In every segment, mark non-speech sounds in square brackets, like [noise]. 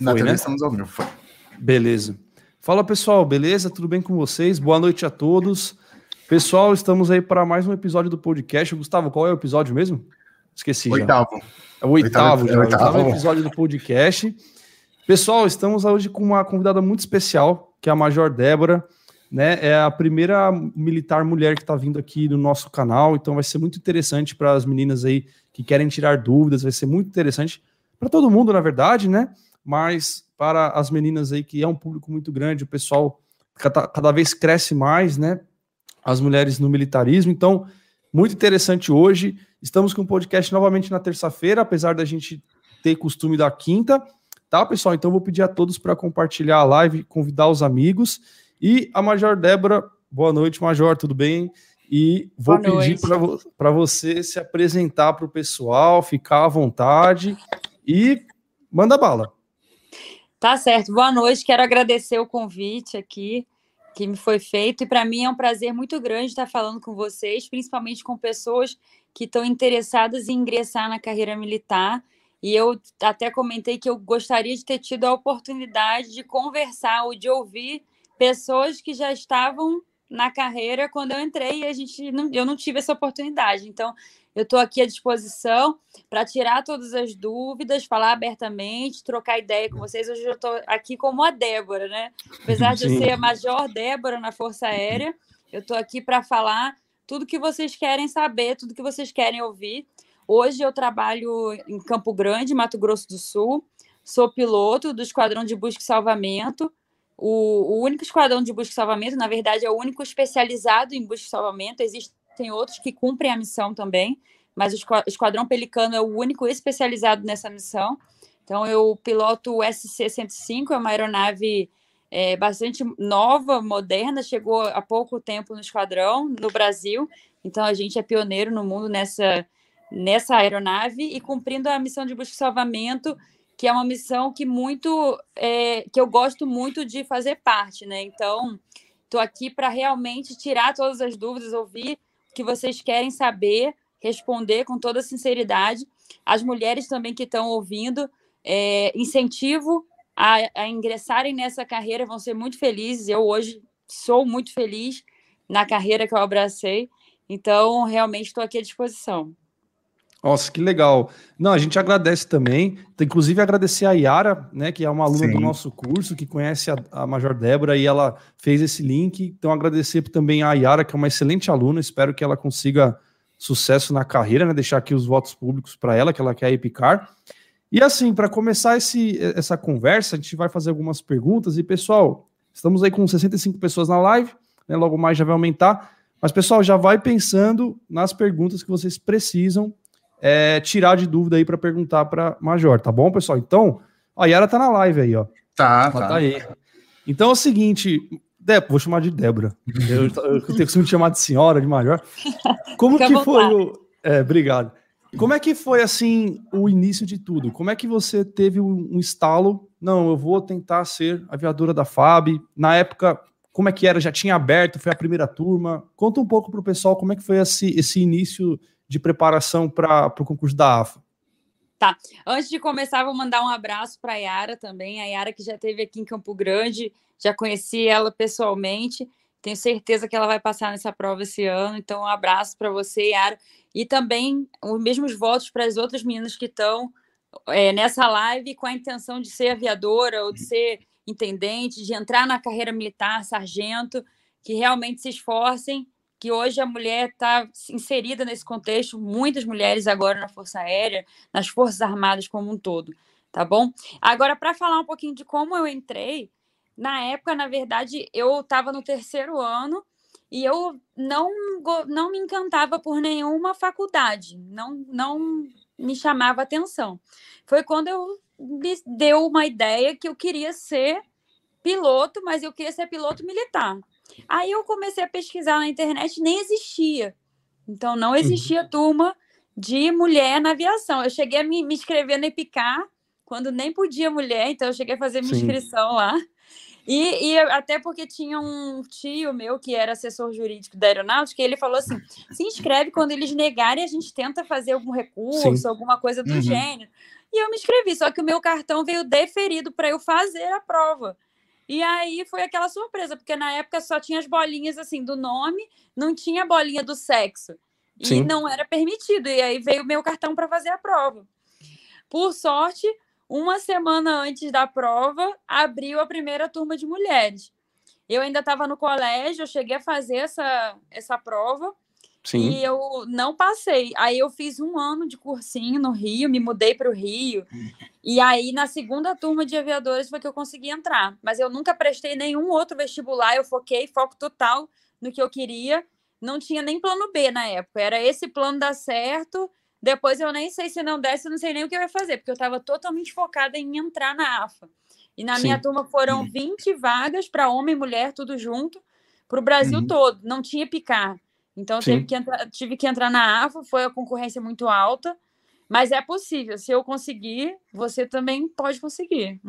Na foi, TV né? estamos ao vivo, foi. Beleza. Fala pessoal, beleza? Tudo bem com vocês? Boa noite a todos. Pessoal, estamos aí para mais um episódio do podcast. Gustavo, qual é o episódio mesmo? Esqueci. Oitavo. Já. É o oitavo, oitavo, já, oitavo. oitavo episódio do podcast. Pessoal, estamos hoje com uma convidada muito especial, que é a Major Débora. Né, é a primeira militar mulher que está vindo aqui no nosso canal, então vai ser muito interessante para as meninas aí que querem tirar dúvidas, vai ser muito interessante para todo mundo, na verdade, né? Mas para as meninas aí, que é um público muito grande, o pessoal cada, cada vez cresce mais, né? As mulheres no militarismo. Então, muito interessante hoje. Estamos com o podcast novamente na terça-feira, apesar da gente ter costume da quinta. Tá, pessoal? Então, vou pedir a todos para compartilhar a live, convidar os amigos. E a Major Débora, boa noite, Major, tudo bem? E vou boa pedir para você se apresentar para o pessoal, ficar à vontade e manda bala. Tá certo. Boa noite. Quero agradecer o convite aqui que me foi feito e para mim é um prazer muito grande estar falando com vocês, principalmente com pessoas que estão interessadas em ingressar na carreira militar. E eu até comentei que eu gostaria de ter tido a oportunidade de conversar ou de ouvir pessoas que já estavam na carreira quando eu entrei e a gente não, eu não tive essa oportunidade. Então, eu estou aqui à disposição para tirar todas as dúvidas, falar abertamente, trocar ideia com vocês. Hoje eu estou aqui como a Débora, né? Apesar de eu ser a Major Débora na Força Aérea, eu estou aqui para falar tudo que vocês querem saber, tudo que vocês querem ouvir. Hoje eu trabalho em Campo Grande, Mato Grosso do Sul. Sou piloto do Esquadrão de Busca e Salvamento. O, o único esquadrão de busca e salvamento, na verdade, é o único especializado em busca e salvamento. Existe tem outros que cumprem a missão também, mas o Esquadrão Pelicano é o único especializado nessa missão. Então, eu piloto o SC-105, é uma aeronave é, bastante nova, moderna, chegou há pouco tempo no esquadrão, no Brasil. Então, a gente é pioneiro no mundo nessa, nessa aeronave e cumprindo a missão de busca e salvamento, que é uma missão que muito é, que eu gosto muito de fazer parte, né? Então, estou aqui para realmente tirar todas as dúvidas, ouvir que vocês querem saber, responder com toda sinceridade. As mulheres também que estão ouvindo, é, incentivo a, a ingressarem nessa carreira, vão ser muito felizes. Eu hoje sou muito feliz na carreira que eu abracei, então realmente estou aqui à disposição. Nossa, que legal. Não, a gente agradece também. Inclusive, agradecer a Yara, né, que é uma aluna Sim. do nosso curso, que conhece a, a Major Débora e ela fez esse link. Então, agradecer também a Yara, que é uma excelente aluna. Espero que ela consiga sucesso na carreira, né? Deixar aqui os votos públicos para ela, que ela quer epicar. E assim, para começar esse, essa conversa, a gente vai fazer algumas perguntas. E, pessoal, estamos aí com 65 pessoas na live, né? Logo mais já vai aumentar. Mas, pessoal, já vai pensando nas perguntas que vocês precisam é, tirar de dúvida aí para perguntar para Major, tá bom, pessoal? Então, a Yara tá na live aí, ó. Tá, tá. tá aí. Então é o seguinte, Débora, vou chamar de Débora. Eu, eu tenho costume chamar de senhora, de Major. Como que foi o. É, obrigado. Como é que foi assim o início de tudo? Como é que você teve um estalo? Não, eu vou tentar ser aviadora da FAB. Na época, como é que era? Já tinha aberto? Foi a primeira turma? Conta um pouco para o pessoal como é que foi esse, esse início de preparação para o concurso da AFA? Tá. Antes de começar, vou mandar um abraço para a Yara também. A Yara que já esteve aqui em Campo Grande, já conheci ela pessoalmente. Tenho certeza que ela vai passar nessa prova esse ano. Então, um abraço para você, Yara. E também os mesmos votos para as outras meninas que estão é, nessa live com a intenção de ser aviadora ou de ser intendente, de entrar na carreira militar, sargento, que realmente se esforcem que hoje a mulher está inserida nesse contexto, muitas mulheres agora na Força Aérea, nas Forças Armadas como um todo, tá bom? Agora, para falar um pouquinho de como eu entrei, na época, na verdade, eu estava no terceiro ano e eu não, não me encantava por nenhuma faculdade, não, não me chamava atenção. Foi quando eu me deu uma ideia que eu queria ser piloto, mas eu queria ser piloto militar. Aí eu comecei a pesquisar na internet, nem existia. Então, não existia uhum. turma de mulher na aviação. Eu cheguei a me, me inscrever no EPICAR, quando nem podia mulher, então eu cheguei a fazer minha Sim. inscrição lá. E, e, até porque tinha um tio meu que era assessor jurídico da aeronáutica, e ele falou assim: se inscreve quando eles negarem, a gente tenta fazer algum recurso, Sim. alguma coisa do uhum. gênero. E eu me inscrevi, só que o meu cartão veio deferido para eu fazer a prova. E aí foi aquela surpresa, porque na época só tinha as bolinhas assim do nome, não tinha a bolinha do sexo. E Sim. não era permitido. E aí veio o meu cartão para fazer a prova. Por sorte, uma semana antes da prova, abriu a primeira turma de mulheres. Eu ainda estava no colégio, eu cheguei a fazer essa, essa prova. Sim. E eu não passei. Aí eu fiz um ano de cursinho no Rio, me mudei para o Rio. E aí, na segunda turma de aviadores, foi que eu consegui entrar. Mas eu nunca prestei nenhum outro vestibular, eu foquei, foco total no que eu queria. Não tinha nem plano B na época. Era esse plano dar certo. Depois eu nem sei se não desse, eu não sei nem o que eu ia fazer, porque eu estava totalmente focada em entrar na AFA. E na Sim. minha turma foram 20 vagas para homem e mulher, tudo junto, para o Brasil uhum. todo. Não tinha picar. Então tive que, entrar, tive que entrar na AFA, foi a concorrência muito alta, mas é possível. Se eu conseguir, você também pode conseguir.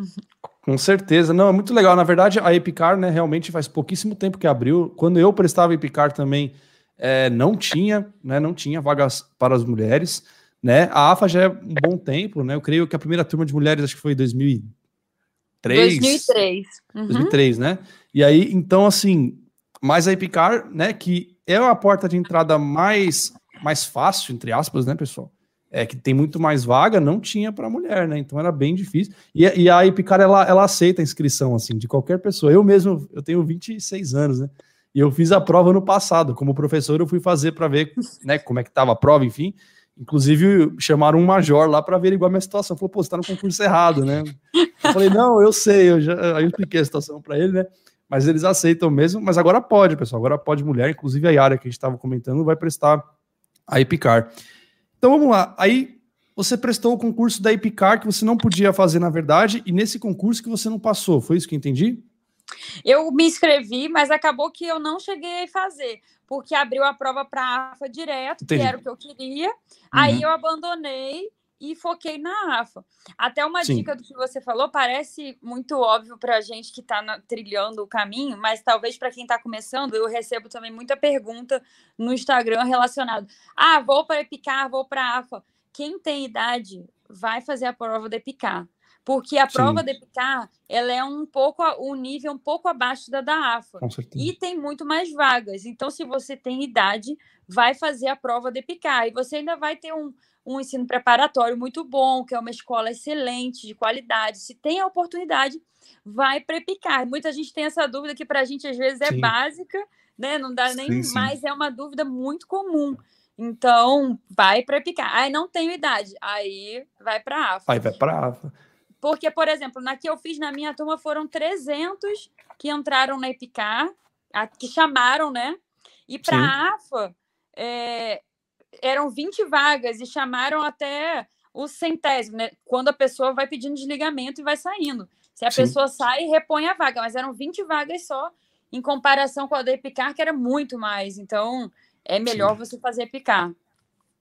Com certeza. Não, é muito legal. Na verdade, a Epicar, né, realmente faz pouquíssimo tempo que abriu. Quando eu prestava Epicar também, é, não tinha, né, não tinha vagas para as mulheres, né? A AFA já é um bom tempo, né? Eu creio que a primeira turma de mulheres acho que foi em 2003. 2003. Uhum. 2003, né? E aí, então assim, mas a Epicar, né, que é a porta de entrada mais, mais fácil, entre aspas, né, pessoal? É que tem muito mais vaga, não tinha para mulher, né? Então era bem difícil. E, e a ela, ela aceita a inscrição, assim, de qualquer pessoa. Eu mesmo, eu tenho 26 anos, né? E eu fiz a prova no passado. Como professor, eu fui fazer para ver né, como é que estava a prova, enfim. Inclusive, chamaram um major lá para averiguar a minha situação. Falou, pô, você tá no concurso errado, né? Eu falei, não, eu sei, eu já... aí eu expliquei a situação para ele, né? Mas eles aceitam mesmo. Mas agora pode, pessoal, agora pode mulher, inclusive a Yara que a gente estava comentando vai prestar a Epicar. Então vamos lá. Aí você prestou o concurso da Epicar que você não podia fazer na verdade e nesse concurso que você não passou. Foi isso que eu entendi? Eu me inscrevi, mas acabou que eu não cheguei a fazer, porque abriu a prova para a AFA direto, entendi. que era o que eu queria. Uhum. Aí eu abandonei e foquei na AFA. Até uma Sim. dica do que você falou, parece muito óbvio para a gente que está trilhando o caminho, mas talvez para quem está começando, eu recebo também muita pergunta no Instagram relacionado. Ah, vou para Epicar, vou para a AFA. Quem tem idade vai fazer a prova da Epicar. Porque a prova Sim. da Epicar, ela é um pouco, o um nível um pouco abaixo da da AFA. E tem muito mais vagas. Então, se você tem idade, vai fazer a prova da Epicar. E você ainda vai ter um, um ensino preparatório muito bom, que é uma escola excelente, de qualidade. Se tem a oportunidade, vai prepicar. Muita gente tem essa dúvida que para a gente às vezes é sim. básica, né? Não dá nem sim, sim. mais, é uma dúvida muito comum. Então, vai prepicar. Aí não tenho idade, aí vai para a AFA. Aí vai para a AFA. Porque, por exemplo, na que eu fiz na minha turma foram 300 que entraram na EPICAR, que chamaram, né? E para a AFA, é, eram 20 vagas e chamaram até o centésimo, né? Quando a pessoa vai pedindo desligamento e vai saindo. Se a Sim. pessoa sai, repõe a vaga, mas eram 20 vagas só, em comparação com a da Epicar, que era muito mais. Então, é melhor Sim. você fazer Epicar.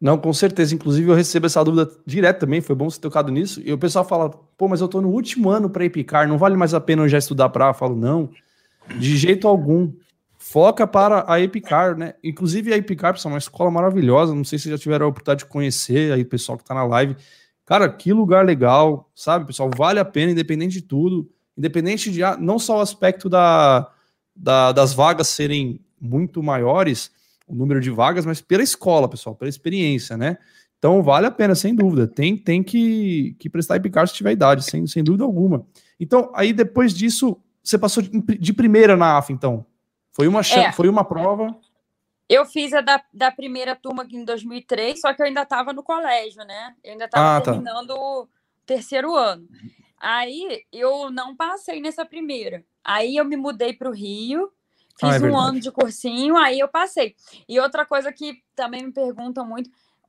Não, com certeza. Inclusive, eu recebo essa dúvida direto também. Foi bom você ter tocado nisso. E o pessoal fala: pô, mas eu tô no último ano para Epicar, não vale mais a pena eu já estudar para? Eu falo: não, de jeito algum foca para a Epicar, né? Inclusive a Epicar, pessoal, é uma escola maravilhosa. Não sei se já tiveram a oportunidade de conhecer aí o pessoal que está na live. Cara, que lugar legal, sabe, pessoal? Vale a pena, independente de tudo, independente de ah, não só o aspecto da, da, das vagas serem muito maiores, o número de vagas, mas pela escola, pessoal, pela experiência, né? Então vale a pena, sem dúvida. Tem, tem que, que prestar Epicar se tiver idade, sem, sem dúvida alguma. Então, aí depois disso, você passou de, de primeira na AF, então? Foi uma, é. foi uma prova. Eu fiz a da, da primeira turma em 2003, só que eu ainda estava no colégio, né? Eu ainda estava ah, tá. terminando o terceiro ano. Aí eu não passei nessa primeira. Aí eu me mudei para o Rio, fiz ah, é um ano de cursinho, aí eu passei. E outra coisa que também me perguntam muito,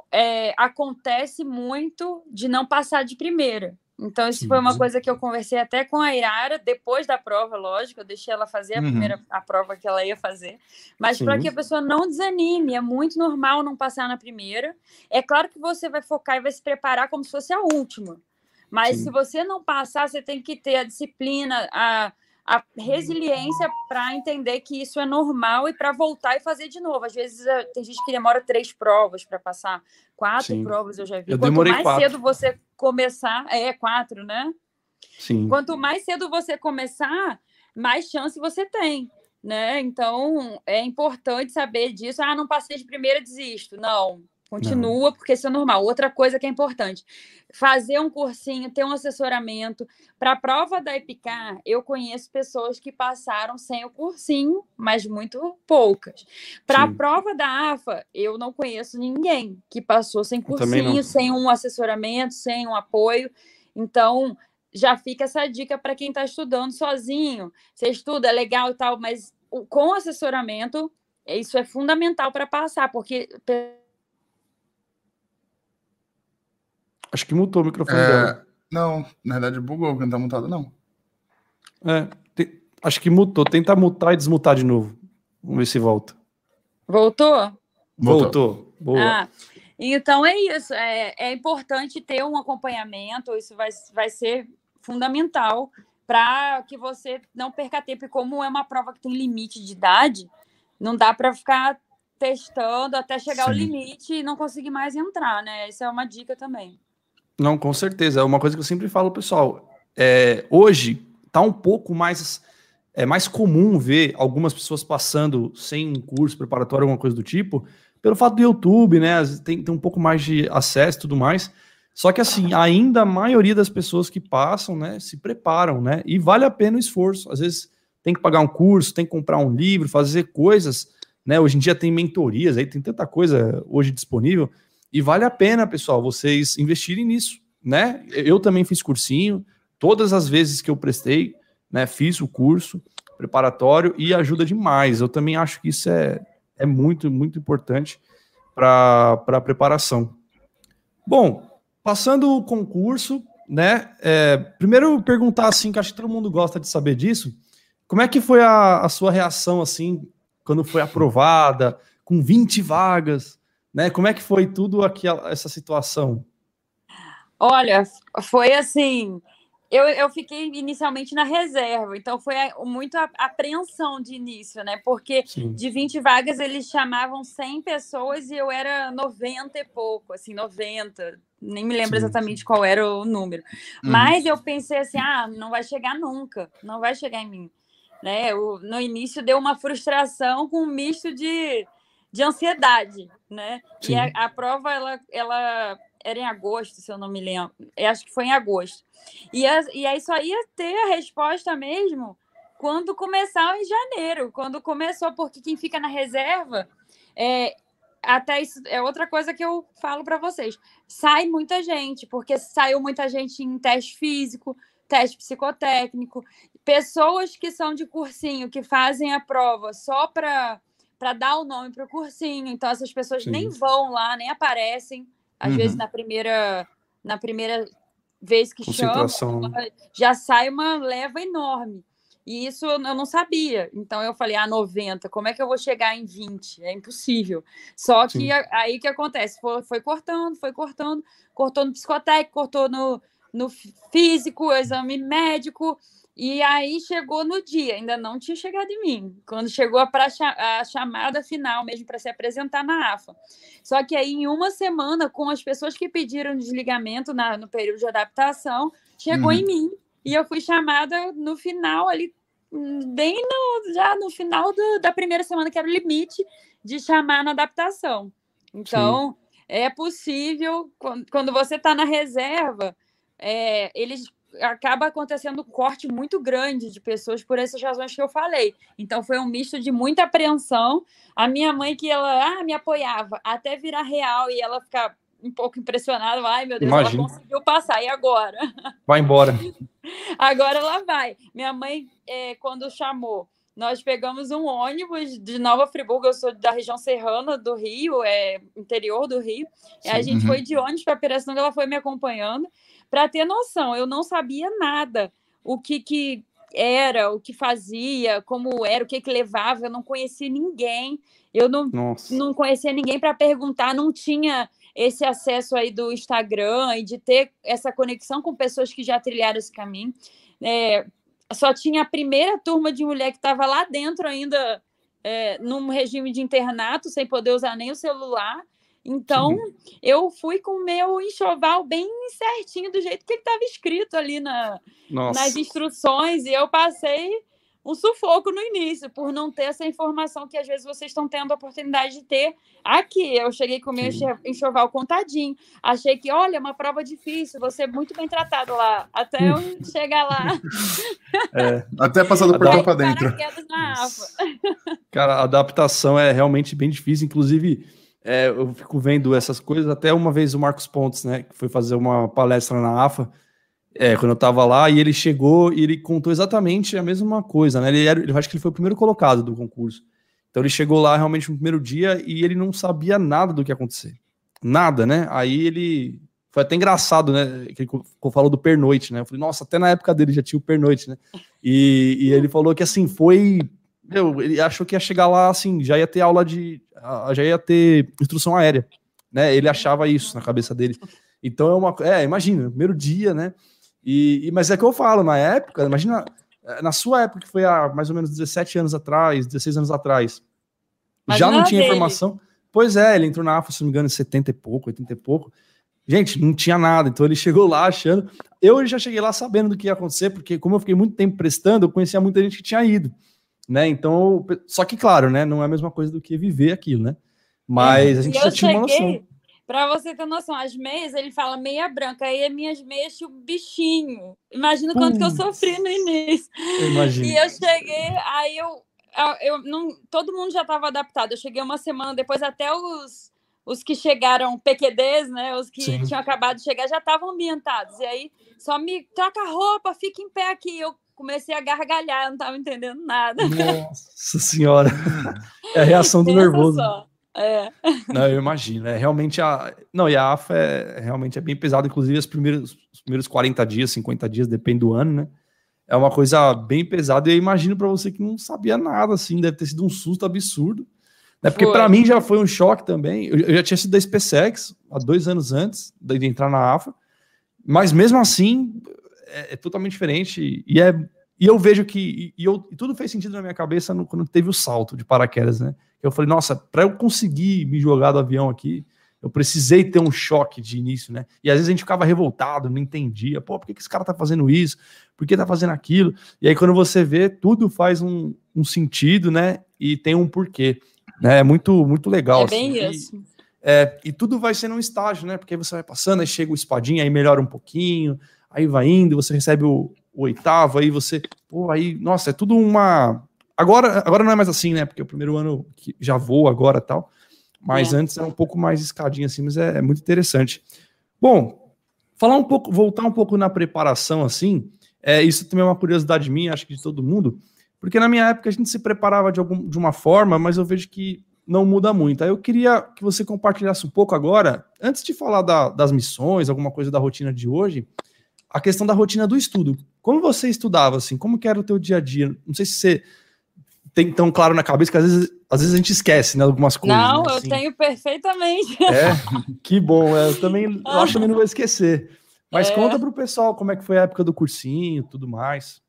é, acontece muito de não passar de primeira. Então, isso foi uma coisa que eu conversei até com a Irara depois da prova, lógico, eu deixei ela fazer a uhum. primeira a prova que ela ia fazer, mas para que a pessoa não desanime, é muito normal não passar na primeira. É claro que você vai focar e vai se preparar como se fosse a última. Mas Sim. se você não passar, você tem que ter a disciplina, a, a resiliência para entender que isso é normal e para voltar e fazer de novo. Às vezes eh, tem gente que demora três provas para passar, quatro Sim. provas eu já vi. Eu Quanto mais quatro. cedo você começar, é quatro, né? Sim. Quanto mais cedo você começar, mais chance você tem. Né? Então é importante saber disso. Ah, não passei de primeira, desisto. Não, Continua, Não. porque isso é normal. Outra coisa que é importante: fazer um cursinho, ter um assessoramento. Para a prova da EPICAR, eu conheço pessoas que passaram sem o cursinho, mas muito poucas. Para a prova da AFA, eu não conheço ninguém que passou sem cursinho, sem um assessoramento, sem um apoio. Então, já fica essa dica para quem está estudando sozinho. Você estuda, é legal e tal, mas com assessoramento, isso é fundamental para passar, porque Acho que mutou o microfone é... dela. Não, na verdade bugou, porque não tá mutado, não. É, te... acho que mutou. Tenta mutar e desmutar de novo. Vamos ver se volta. Voltou? Voltou. Boa. Ah, então é isso. É, é importante ter um acompanhamento. Isso vai, vai ser fundamental para que você não perca tempo. E como é uma prova que tem limite de idade, não dá para ficar testando até chegar Sim. ao limite e não conseguir mais entrar, né? Essa é uma dica também. Não, com certeza. É uma coisa que eu sempre falo, pessoal. É, hoje tá um pouco mais é mais comum ver algumas pessoas passando sem um curso preparatório, alguma coisa do tipo, pelo fato do YouTube, né? Tem, tem um pouco mais de acesso e tudo mais. Só que assim, ainda a maioria das pessoas que passam, né, se preparam, né? E vale a pena o esforço. Às vezes tem que pagar um curso, tem que comprar um livro, fazer coisas, né? Hoje em dia tem mentorias aí, tem tanta coisa hoje disponível. E vale a pena, pessoal, vocês investirem nisso né? Eu também fiz cursinho, todas as vezes que eu prestei, né, fiz o curso preparatório e ajuda demais. Eu também acho que isso é, é muito, muito importante para a preparação. Bom, passando o concurso, né? É, primeiro perguntar assim, que acho que todo mundo gosta de saber disso. Como é que foi a, a sua reação assim quando foi aprovada, com 20 vagas, né? Como é que foi tudo aquela essa situação? Olha, foi assim. Eu, eu fiquei inicialmente na reserva, então foi muito apreensão de início, né? Porque Sim. de 20 vagas eles chamavam 100 pessoas e eu era 90 e pouco, assim, 90. Nem me lembro Sim. exatamente qual era o número. Uhum. Mas eu pensei assim: ah, não vai chegar nunca, não vai chegar em mim. Né? Eu, no início deu uma frustração com um misto de, de ansiedade, né? Sim. E a, a prova, ela, ela era em agosto, se eu não me lembro. Eu acho que foi em agosto. E, a, e aí só ia ter a resposta mesmo quando começar em janeiro, quando começou, porque quem fica na reserva, é, até isso é outra coisa que eu falo para vocês. Sai muita gente, porque saiu muita gente em teste físico, teste psicotécnico, pessoas que são de cursinho, que fazem a prova só para para dar o nome para o cursinho. Então essas pessoas Sim. nem vão lá, nem aparecem. Às uhum. vezes na primeira na primeira vez que chama, [laughs] já sai uma leva enorme. E isso eu não sabia. Então eu falei, ah, 90, como é que eu vou chegar em 20? É impossível. Só que Sim. aí que acontece? Foi, foi cortando, foi cortando, cortou no psicotécnico, cortou no, no físico, exame médico, e aí chegou no dia, ainda não tinha chegado em mim, quando chegou a, a chamada final mesmo para se apresentar na AFA. Só que aí, em uma semana, com as pessoas que pediram desligamento na, no período de adaptação, chegou uhum. em mim. E eu fui chamada no final ali, bem no, já no final do, da primeira semana, que era o limite de chamar na adaptação. Então, Sim. é possível, quando, quando você está na reserva, é, eles acaba acontecendo um corte muito grande de pessoas por essas razões que eu falei. Então foi um misto de muita apreensão. A minha mãe que ela ah, me apoiava até virar real e ela ficar um pouco impressionada, ai meu Deus, Imagina. ela conseguiu passar e agora? [laughs] Vai embora. [laughs] agora ela vai. Minha mãe é, quando chamou nós pegamos um ônibus de Nova Friburgo, eu sou da região serrana do Rio, é interior do Rio. Sim, a gente uhum. foi de ônibus para Pirassununga, ela foi me acompanhando. Para ter noção, eu não sabia nada o que, que era, o que fazia, como era, o que, que levava, eu não conhecia ninguém, eu não, não conhecia ninguém para perguntar, não tinha esse acesso aí do Instagram e de ter essa conexão com pessoas que já trilharam esse caminho. É, só tinha a primeira turma de mulher que estava lá dentro ainda, é, num regime de internato, sem poder usar nem o celular. Então, Sim. eu fui com o meu enxoval bem certinho, do jeito que ele estava escrito ali na, nas instruções, e eu passei um sufoco no início, por não ter essa informação que às vezes vocês estão tendo a oportunidade de ter aqui. Eu cheguei com o meu enxoval contadinho, achei que, olha, uma prova difícil, você é muito bem tratado lá, até eu [laughs] chegar lá. É, até passar do portão para dentro. Cara, a adaptação é realmente bem difícil, inclusive. É, eu fico vendo essas coisas. Até uma vez o Marcos Pontes, né, que foi fazer uma palestra na AFA, é, quando eu tava lá, e ele chegou e ele contou exatamente a mesma coisa, né? Ele era, eu acho que ele foi o primeiro colocado do concurso. Então ele chegou lá realmente no primeiro dia e ele não sabia nada do que ia acontecer. Nada, né? Aí ele. Foi até engraçado, né? Que ele falou do pernoite, né? Eu falei, nossa, até na época dele já tinha o pernoite, né? E, e ele falou que assim, foi. Meu, ele achou que ia chegar lá assim, já ia ter aula de. Já ia ter instrução aérea, né? Ele achava isso na cabeça dele. Então é uma. É, imagina, primeiro dia, né? E, e, mas é que eu falo, na época, imagina, eh, na sua época, que foi há mais ou menos 17 anos atrás, 16 anos atrás, mas já não tinha dele. informação. Pois é, ele entrou na AFA, se não me engano, em 70 e pouco, 80 e pouco. Gente, não tinha nada, então ele [laughs] chegou lá achando. Eu já cheguei lá sabendo do que ia acontecer, porque como eu fiquei muito tempo prestando, eu conhecia muita gente que tinha ido, né? Então, só que claro, né? Não é a mesma coisa do que viver aquilo, né? Mas a gente já tinha uma noção. Para você ter noção, as meias, ele fala meia branca, aí as minhas meias tinham bichinho. Imagina quanto que eu sofri no início. Imagina. E eu cheguei, aí eu, eu não, todo mundo já estava adaptado. Eu cheguei uma semana depois, até os, os que chegaram PQDs, né? Os que Sim. tinham acabado de chegar já estavam ambientados. E aí só me troca a roupa, fica em pé aqui. Eu comecei a gargalhar, eu não estava entendendo nada. Nossa senhora! [laughs] É a reação do nervoso. Só. É. Não, eu imagino. É realmente a. Não, e a AFA é, realmente é bem pesada, inclusive os primeiros, os primeiros 40 dias, 50 dias, depende do ano, né? É uma coisa bem pesada. E eu imagino para você que não sabia nada, assim, deve ter sido um susto absurdo. Né? Porque para mim já foi um choque também. Eu, eu, já tinha sido da SpaceX há dois anos antes de entrar na AFA, mas mesmo assim é, é totalmente diferente. E, é, e eu vejo que. E, eu, e tudo fez sentido na minha cabeça no, quando teve o salto de paraquedas, né? Eu falei, nossa, para eu conseguir me jogar do avião aqui, eu precisei ter um choque de início, né? E às vezes a gente ficava revoltado, não entendia, pô, por que, que esse cara tá fazendo isso? Por que tá fazendo aquilo? E aí quando você vê, tudo faz um, um sentido, né? E tem um porquê, né? É muito, muito legal. É bem assim. isso. E, é, e tudo vai sendo um estágio, né? Porque aí você vai passando, aí chega o espadinha, aí melhora um pouquinho, aí vai indo, você recebe o, o oitavo, aí você, pô, aí, nossa, é tudo uma, Agora, agora não é mais assim, né? Porque o primeiro ano que já vou agora tal. Mas é. antes era um pouco mais escadinho assim, mas é, é, muito interessante. Bom, falar um pouco, voltar um pouco na preparação assim, é, isso também é uma curiosidade minha, acho que de todo mundo, porque na minha época a gente se preparava de, algum, de uma forma, mas eu vejo que não muda muito. Aí eu queria que você compartilhasse um pouco agora, antes de falar da, das missões, alguma coisa da rotina de hoje, a questão da rotina do estudo. Como você estudava, assim? Como que era o teu dia a dia? Não sei se você tem tão claro na cabeça que às vezes, às vezes a gente esquece, né, algumas coisas. Não, né, eu assim. tenho perfeitamente. É, que bom, é, eu também eu acho que também não vou esquecer. Mas é. conta para o pessoal como é que foi a época do cursinho, tudo mais.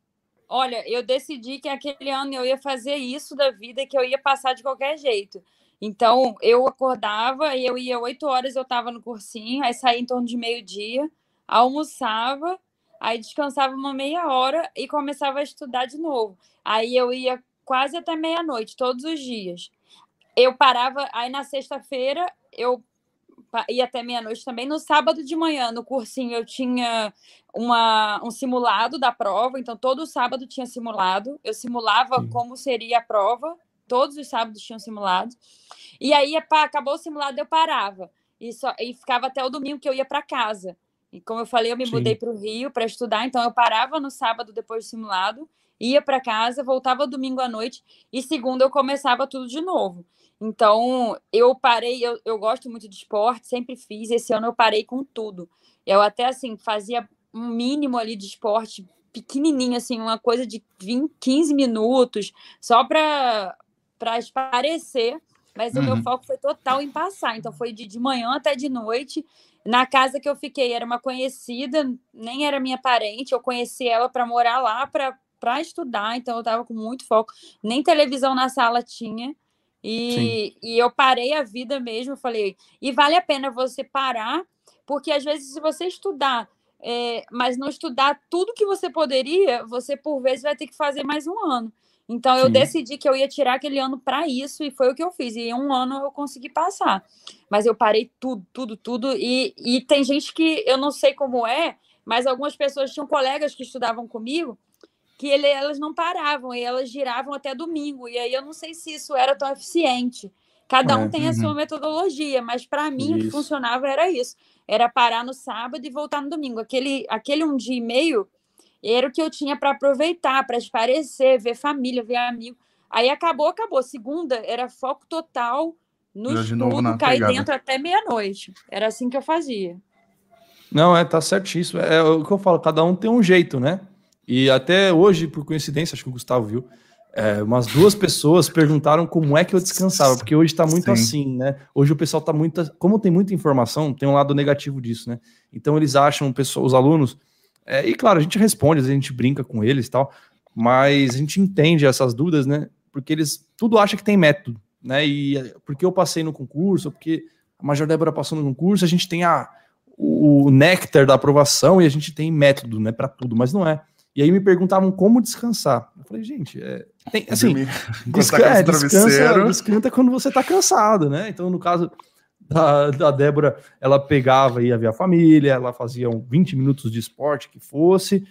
Olha, eu decidi que aquele ano eu ia fazer isso da vida, que eu ia passar de qualquer jeito. Então, eu acordava e eu ia oito horas, eu estava no cursinho, aí saía em torno de meio-dia, almoçava, aí descansava uma meia hora e começava a estudar de novo. Aí eu ia quase até meia-noite, todos os dias. Eu parava, aí na sexta-feira eu ia até meia-noite também. No sábado de manhã, no cursinho, eu tinha uma, um simulado da prova, então todo sábado tinha simulado. Eu simulava Sim. como seria a prova, todos os sábados tinham simulado. E aí, acabou o simulado, eu parava. E, só, e ficava até o domingo que eu ia para casa. E como eu falei, eu me Sim. mudei para o Rio para estudar, então eu parava no sábado depois do simulado ia para casa, voltava domingo à noite e segunda eu começava tudo de novo. Então, eu parei, eu, eu gosto muito de esporte, sempre fiz. Esse ano eu parei com tudo. Eu até, assim, fazia um mínimo ali de esporte pequenininho, assim, uma coisa de 20, 15 minutos, só para esparecer. Mas uhum. o meu uhum. foco foi total em passar. Então, foi de, de manhã até de noite. Na casa que eu fiquei, era uma conhecida, nem era minha parente. Eu conheci ela para morar lá, para estudar, então eu estava com muito foco. Nem televisão na sala tinha. E, e eu parei a vida mesmo. Falei, e vale a pena você parar, porque às vezes, se você estudar, é, mas não estudar tudo que você poderia, você por vezes vai ter que fazer mais um ano. Então eu Sim. decidi que eu ia tirar aquele ano para isso e foi o que eu fiz. E em um ano eu consegui passar. Mas eu parei tudo, tudo, tudo. E, e tem gente que eu não sei como é, mas algumas pessoas tinham colegas que estudavam comigo que ele, elas não paravam e elas giravam até domingo. E aí eu não sei se isso era tão eficiente. Cada um é, tem a sua uhum. metodologia, mas para mim isso. o que funcionava era isso. Era parar no sábado e voltar no domingo. Aquele, aquele um dia e meio era o que eu tinha para aproveitar, para esparecer, ver família, ver amigo. Aí acabou, acabou. Segunda era foco total no Já estudo, cair dentro até meia-noite. Era assim que eu fazia. Não, é, tá certíssimo. É, é o que eu falo, cada um tem um jeito, né? E até hoje, por coincidência, acho que o Gustavo viu, é, umas duas pessoas perguntaram como é que eu descansava, porque hoje tá muito Sim. assim, né? Hoje o pessoal tá muito. Como tem muita informação, tem um lado negativo disso, né? Então eles acham, os alunos. É, e claro, a gente responde, a gente brinca com eles e tal, mas a gente entende essas dúvidas, né? Porque eles tudo acha que tem método, né? E porque eu passei no concurso, porque a Major Débora passou no concurso, a gente tem a o néctar da aprovação e a gente tem método, né, para tudo, mas não é. E aí me perguntavam como descansar. Eu falei, gente, é, tem, assim, desca [laughs] tá é, descansa, descansa quando você tá cansado, né? Então, no caso da, da Débora, ela pegava e ia ver a família, ela fazia 20 minutos de esporte que fosse,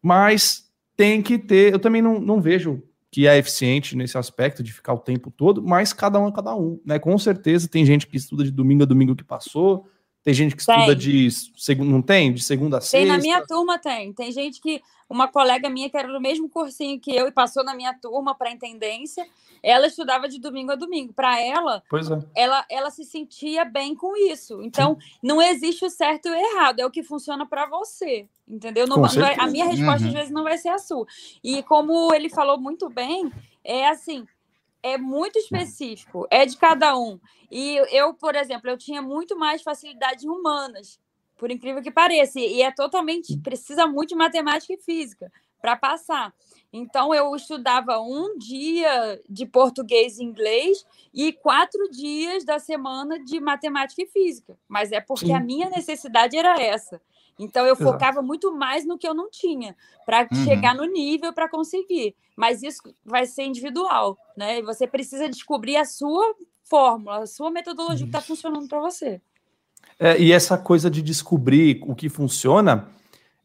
mas tem que ter, eu também não, não vejo que é eficiente nesse aspecto de ficar o tempo todo, mas cada um é cada um, né? Com certeza tem gente que estuda de domingo a domingo que passou, tem gente que estuda tem. de segundo, não tem? De segunda a tem, sexta? Tem, na minha turma tem. Tem gente que, uma colega minha que era do mesmo cursinho que eu e passou na minha turma para intendência, ela estudava de domingo a domingo. Para ela, é. ela, ela se sentia bem com isso. Então, Sim. não existe o certo e o errado, é o que funciona para você. Entendeu? Não, não a minha resposta uhum. às vezes não vai ser a sua. E como ele falou muito bem, é assim, é muito específico, é de cada um. E eu, por exemplo, eu tinha muito mais facilidade em humanas, por incrível que pareça, e é totalmente precisa muito de matemática e física para passar. Então eu estudava um dia de português e inglês e quatro dias da semana de matemática e física. Mas é porque Sim. a minha necessidade era essa. Então eu Exato. focava muito mais no que eu não tinha para uhum. chegar no nível para conseguir. Mas isso vai ser individual, né? E você precisa descobrir a sua fórmula, a sua metodologia que está funcionando para você. É, e essa coisa de descobrir o que funciona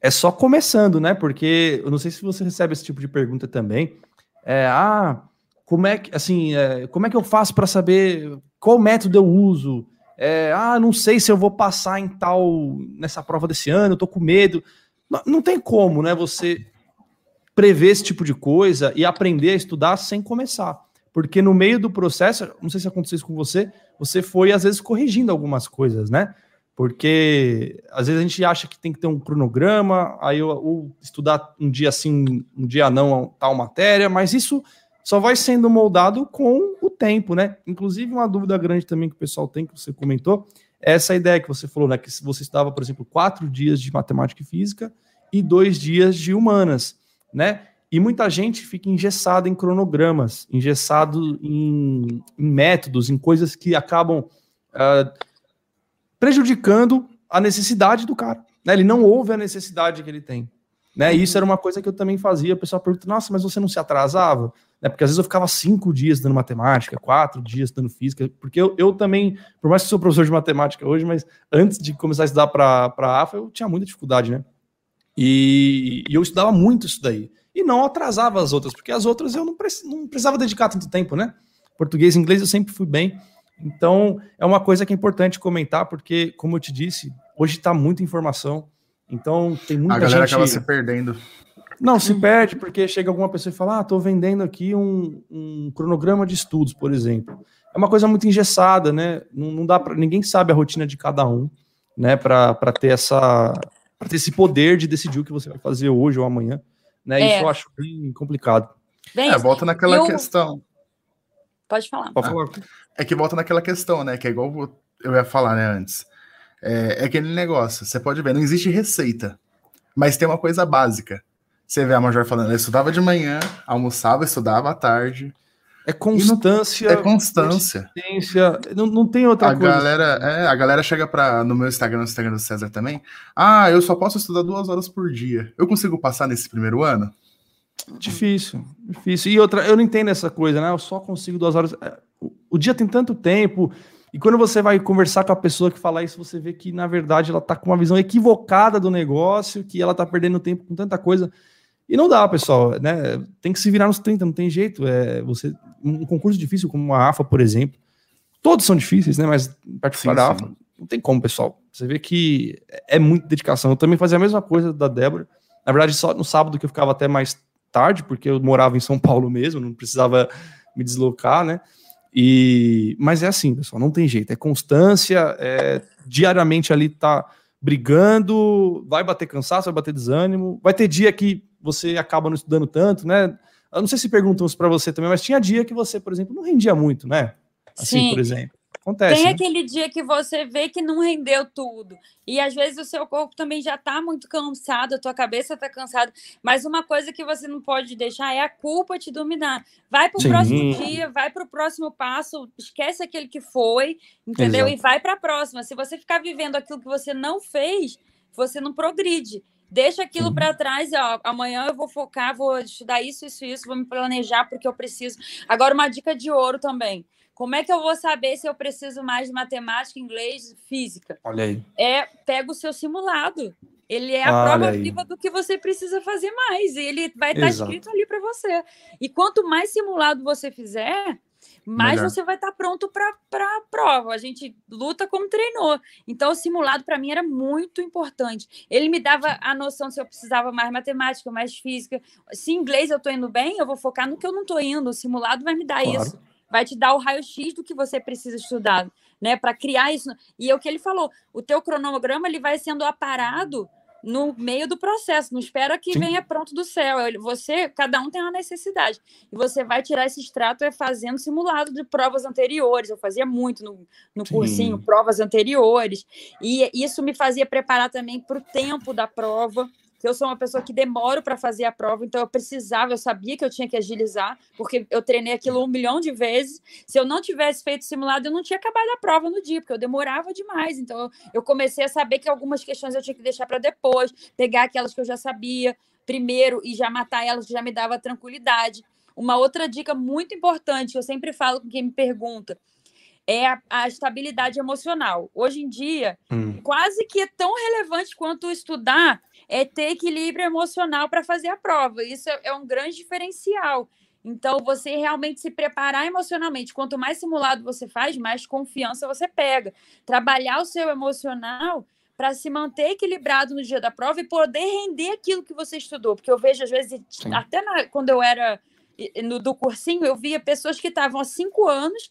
é só começando, né? Porque eu não sei se você recebe esse tipo de pergunta também. É, ah, como é que assim, é, como é que eu faço para saber qual método eu uso? É, ah, não sei se eu vou passar em tal nessa prova desse ano, eu tô com medo. Não, não tem como, né? Você prever esse tipo de coisa e aprender a estudar sem começar. Porque no meio do processo, não sei se aconteceu isso com você, você foi às vezes corrigindo algumas coisas, né? Porque às vezes a gente acha que tem que ter um cronograma, aí ou estudar um dia sim, um dia não tal matéria, mas isso só vai sendo moldado com tempo, né? Inclusive, uma dúvida grande também que o pessoal tem, que você comentou, é essa ideia que você falou, né? Que você estudava, por exemplo, quatro dias de matemática e física e dois dias de humanas, né? E muita gente fica engessada em cronogramas, engessado em, em métodos, em coisas que acabam uh, prejudicando a necessidade do cara. Né? Ele não ouve a necessidade que ele tem. Né? E isso era uma coisa que eu também fazia. O pessoal pergunta: nossa, mas você não se atrasava? Né? Porque às vezes eu ficava cinco dias dando matemática, quatro dias dando física, porque eu, eu também, por mais que sou professor de matemática hoje, mas antes de começar a estudar para a AFA, eu tinha muita dificuldade, né? E, e, eu estudava muito isso daí. E não atrasava as outras, porque as outras eu não, não precisava dedicar tanto tempo, né? Português e inglês eu sempre fui bem. Então, é uma coisa que é importante comentar, porque, como eu te disse, hoje está muita informação. Então, tem muita gente... A galera gente... acaba se perdendo. Não, se perde porque chega alguma pessoa e fala: Ah, estou vendendo aqui um, um, cronograma de estudos, por exemplo. É uma coisa muito engessada, né? Não, não dá para ninguém sabe a rotina de cada um, né? Para ter essa ter esse poder de decidir o que você vai fazer hoje ou amanhã, né? É. Isso eu acho bem complicado. Bem, é, volta naquela eu... questão. Pode falar. Pode falar. É que volta naquela questão, né? Que é igual eu ia falar, né, antes. É, é aquele negócio, você pode ver, não existe receita, mas tem uma coisa básica Você vê a Major falando, eu estudava de manhã, almoçava, estudava à tarde. É constância. é constância. Não, não tem outra a coisa. Galera, é, a galera chega pra, no meu Instagram, no Instagram do César também. Ah, eu só posso estudar duas horas por dia. Eu consigo passar nesse primeiro ano? Difícil, difícil. E outra, eu não entendo essa coisa, né? Eu só consigo duas horas. É, o dia tem tanto tempo. E quando você vai conversar com a pessoa que fala isso, você vê que, na verdade, ela tá com uma visão equivocada do negócio, que ela tá perdendo tempo com tanta coisa. E não dá, pessoal, né? Tem que se virar nos 30, não tem jeito. É, você, um concurso difícil como a AFA, por exemplo, todos são difíceis, né? Mas particular da AFA, não tem como, pessoal. Você vê que é muita dedicação. Eu também fazia a mesma coisa da Débora. Na verdade, só no sábado que eu ficava até mais tarde, porque eu morava em São Paulo mesmo, não precisava me deslocar, né? E, mas é assim, pessoal, não tem jeito. É constância, é, diariamente ali tá brigando, vai bater cansaço, vai bater desânimo, vai ter dia que você acaba não estudando tanto, né? Eu não sei se perguntam isso para você também, mas tinha dia que você, por exemplo, não rendia muito, né? Assim, Sim. por exemplo. Acontece. Tem né? aquele dia que você vê que não rendeu tudo. E às vezes o seu corpo também já está muito cansado, a tua cabeça está cansada. Mas uma coisa que você não pode deixar é a culpa te dominar. Vai para o próximo dia, vai para o próximo passo, esquece aquele que foi, entendeu? Exato. E vai para a próxima. Se você ficar vivendo aquilo que você não fez, você não progride. Deixa aquilo para trás, ó, amanhã eu vou focar, vou estudar isso, isso, isso, vou me planejar porque eu preciso. Agora, uma dica de ouro também. Como é que eu vou saber se eu preciso mais de matemática, inglês, física? Olha aí. É, pega o seu simulado. Ele é a Olha prova aí. viva do que você precisa fazer mais. E ele vai estar escrito ali para você. E quanto mais simulado você fizer, mais Melhor. você vai estar pronto para a prova. A gente luta como treinou. Então, o simulado para mim era muito importante. Ele me dava a noção se eu precisava mais matemática, mais física. Se inglês eu estou indo bem, eu vou focar no que eu não estou indo. O simulado vai me dar claro. isso. Vai te dar o raio-x do que você precisa estudar, né? Para criar isso. E é o que ele falou: o teu cronograma ele vai sendo aparado no meio do processo, não espera que Sim. venha pronto do céu. Você, cada um tem uma necessidade. E você vai tirar esse extrato é fazendo simulado de provas anteriores. Eu fazia muito no, no cursinho, provas anteriores. E isso me fazia preparar também para o tempo da prova que eu sou uma pessoa que demoro para fazer a prova, então eu precisava, eu sabia que eu tinha que agilizar, porque eu treinei aquilo um milhão de vezes. Se eu não tivesse feito simulado, eu não tinha acabado a prova no dia, porque eu demorava demais. Então eu comecei a saber que algumas questões eu tinha que deixar para depois, pegar aquelas que eu já sabia primeiro e já matar elas, que já me dava tranquilidade. Uma outra dica muito importante, eu sempre falo com quem me pergunta, é a, a, estabilidade emocional. Hoje em dia, hum. quase que é tão relevante quanto estudar é ter equilíbrio emocional para fazer a prova. Isso é, é um grande diferencial. Então, você realmente se preparar emocionalmente. Quanto mais simulado você faz, mais confiança você pega. Trabalhar o seu emocional para se manter equilibrado no dia da prova e poder render aquilo que você estudou. Porque eu vejo, às vezes, Sim. até na, quando eu era no, do cursinho, eu via pessoas que estavam há cinco anos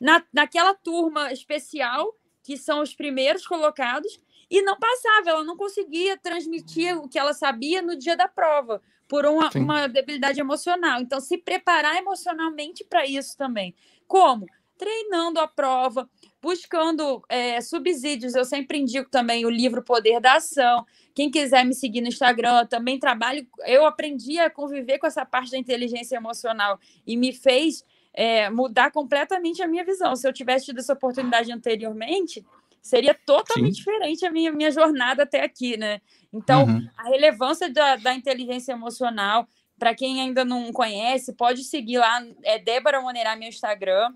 na, naquela turma especial, que são os primeiros colocados, e não passava, ela não conseguia transmitir o que ela sabia no dia da prova, por uma, uma debilidade emocional. Então, se preparar emocionalmente para isso também. Como? Treinando a prova, buscando é, subsídios. Eu sempre indico também o livro Poder da Ação. Quem quiser me seguir no Instagram, também trabalho. Eu aprendi a conviver com essa parte da inteligência emocional e me fez é, mudar completamente a minha visão. Se eu tivesse tido essa oportunidade anteriormente, seria totalmente Sim. diferente a minha, minha jornada até aqui, né? Então, uhum. a relevância da, da inteligência emocional, para quem ainda não conhece, pode seguir lá, é Débora Monerá, meu Instagram.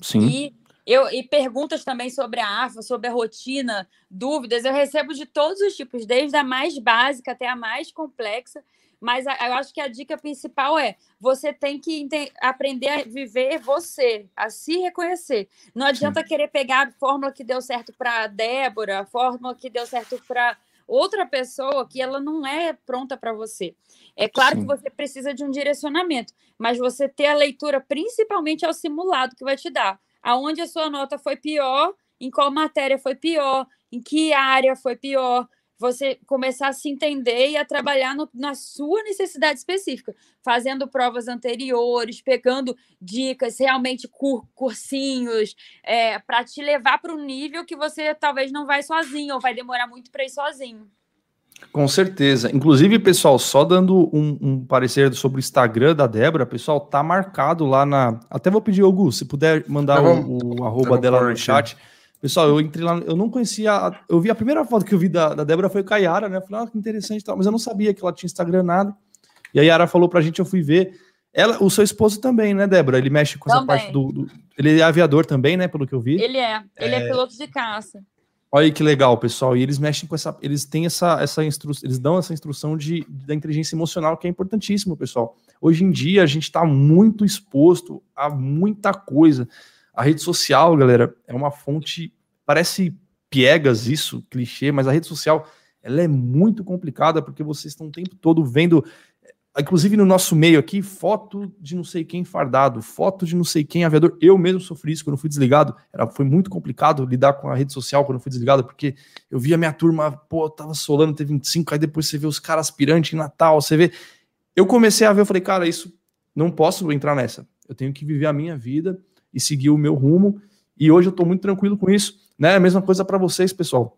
Sim. E, eu, e perguntas também sobre a AFA, sobre a rotina, dúvidas, eu recebo de todos os tipos, desde a mais básica até a mais complexa. Mas eu acho que a dica principal é você tem que aprender a viver você, a se reconhecer. Não adianta Sim. querer pegar a fórmula que deu certo para Débora, a fórmula que deu certo para outra pessoa que ela não é pronta para você. É claro Sim. que você precisa de um direcionamento, mas você ter a leitura principalmente ao simulado que vai te dar. Aonde a sua nota foi pior, em qual matéria foi pior, em que área foi pior, você começar a se entender e a trabalhar no, na sua necessidade específica, fazendo provas anteriores, pegando dicas, realmente cur, cursinhos, é, para te levar para um nível que você talvez não vai sozinho, ou vai demorar muito para ir sozinho. Com certeza. Inclusive, pessoal, só dando um, um, parecer sobre o Instagram da Débora, pessoal, tá marcado lá na. Até vou pedir, Augusto, se puder mandar o, o, arroba dela no chat. Pessoal, eu entrei lá, eu não conhecia. Eu vi a primeira foto que eu vi da, da Débora foi Caiara, né? Eu falei, ah, que interessante, mas eu não sabia que ela tinha Instagram nada. E a Yara falou pra gente, eu fui ver. Ela, o seu esposo também, né, Débora? Ele mexe com também. essa parte do, do, Ele é aviador também, né? Pelo que eu vi. Ele é. Ele é, é piloto de caça. Olha aí que legal, pessoal. E eles mexem com essa. Eles têm essa, essa instrução, eles dão essa instrução de, da inteligência emocional, que é importantíssimo, pessoal. Hoje em dia, a gente está muito exposto a muita coisa. A rede social, galera, é uma fonte. Parece piegas isso, clichê, mas a rede social ela é muito complicada porque vocês estão o tempo todo vendo inclusive no nosso meio aqui, foto de não sei quem fardado, foto de não sei quem aviador. Eu mesmo sofri isso quando fui desligado. Era, foi muito complicado lidar com a rede social quando fui desligado, porque eu via minha turma, pô, tava solando, teve 25, aí depois você vê os caras aspirantes em Natal, você vê. Eu comecei a ver, eu falei, cara, isso não posso entrar nessa. Eu tenho que viver a minha vida e seguir o meu rumo. E hoje eu tô muito tranquilo com isso, né? A mesma coisa para vocês, pessoal.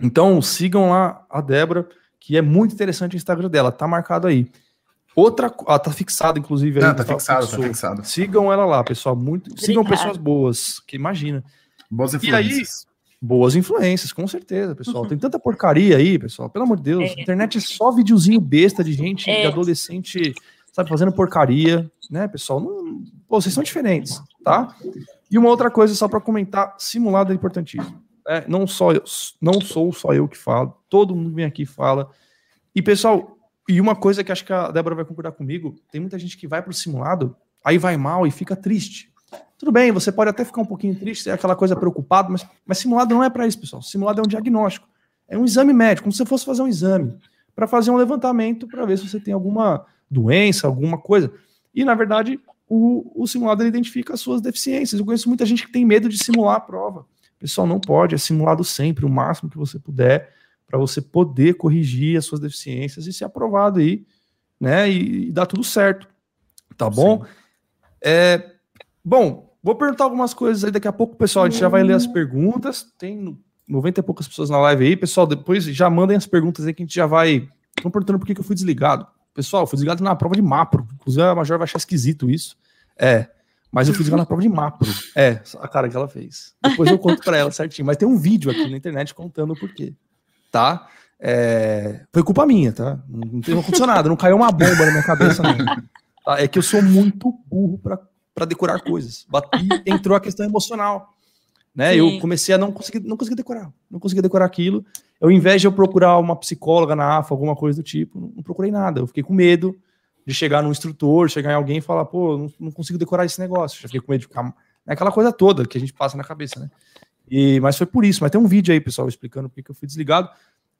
Então, sigam lá a Débora, que é muito interessante o Instagram dela, tá marcado aí. Outra, ah, tá fixado, inclusive. Aí, Não, tá fixado, tá fixado. Sigam ela lá, pessoal. Muito, sigam pessoas boas, que imagina. Boas influências. E aí, boas influências, com certeza, pessoal. Uhum. Tem tanta porcaria aí, pessoal. Pelo amor de Deus. É. Internet é só videozinho besta de gente, é. de adolescente, sabe, fazendo porcaria, né, pessoal? Não, pô, vocês são diferentes, tá? E uma outra coisa, só para comentar: simulado é importantíssimo. É, não, só eu, não sou só eu que falo, todo mundo vem aqui e fala. E, pessoal, e uma coisa que acho que a Débora vai concordar comigo: tem muita gente que vai para o simulado, aí vai mal e fica triste. Tudo bem, você pode até ficar um pouquinho triste, é aquela coisa preocupado, mas, mas simulado não é para isso, pessoal. Simulado é um diagnóstico. É um exame médico, como se você fosse fazer um exame, para fazer um levantamento para ver se você tem alguma doença, alguma coisa. E, na verdade, o, o simulado identifica as suas deficiências. Eu conheço muita gente que tem medo de simular a prova. Pessoal, não pode, é simulado sempre, o máximo que você puder para você poder corrigir as suas deficiências e ser aprovado aí, né? E, e dar tudo certo. Tá bom? É, bom, vou perguntar algumas coisas aí daqui a pouco, pessoal. A gente já vai ler as perguntas. Tem 90 e poucas pessoas na live aí. Pessoal, depois já mandem as perguntas aí que a gente já vai. Estão perguntando por que, que eu fui desligado. Pessoal, fui desligado na prova de Mapro. Inclusive, a Major vai achar esquisito isso. É. Mas eu fui desligado na prova de Mapro. É, a cara que ela fez. Depois eu conto para ela certinho. Mas tem um vídeo aqui na internet contando o porquê tá? É... Foi culpa minha, tá? Não tem ar-condicionado, não caiu uma bomba na minha cabeça, não. Tá? É que eu sou muito burro para decorar coisas. E entrou a questão emocional. Né? Eu comecei a não conseguir, não conseguir decorar, não conseguia decorar aquilo. Eu, ao invés de eu procurar uma psicóloga na AFA, alguma coisa do tipo, não procurei nada. Eu fiquei com medo de chegar num instrutor, chegar em alguém e falar, pô, não, não consigo decorar esse negócio. Já fiquei com medo de ficar. É aquela coisa toda que a gente passa na cabeça, né? E, mas foi por isso. Mas tem um vídeo aí, pessoal, explicando por que eu fui desligado.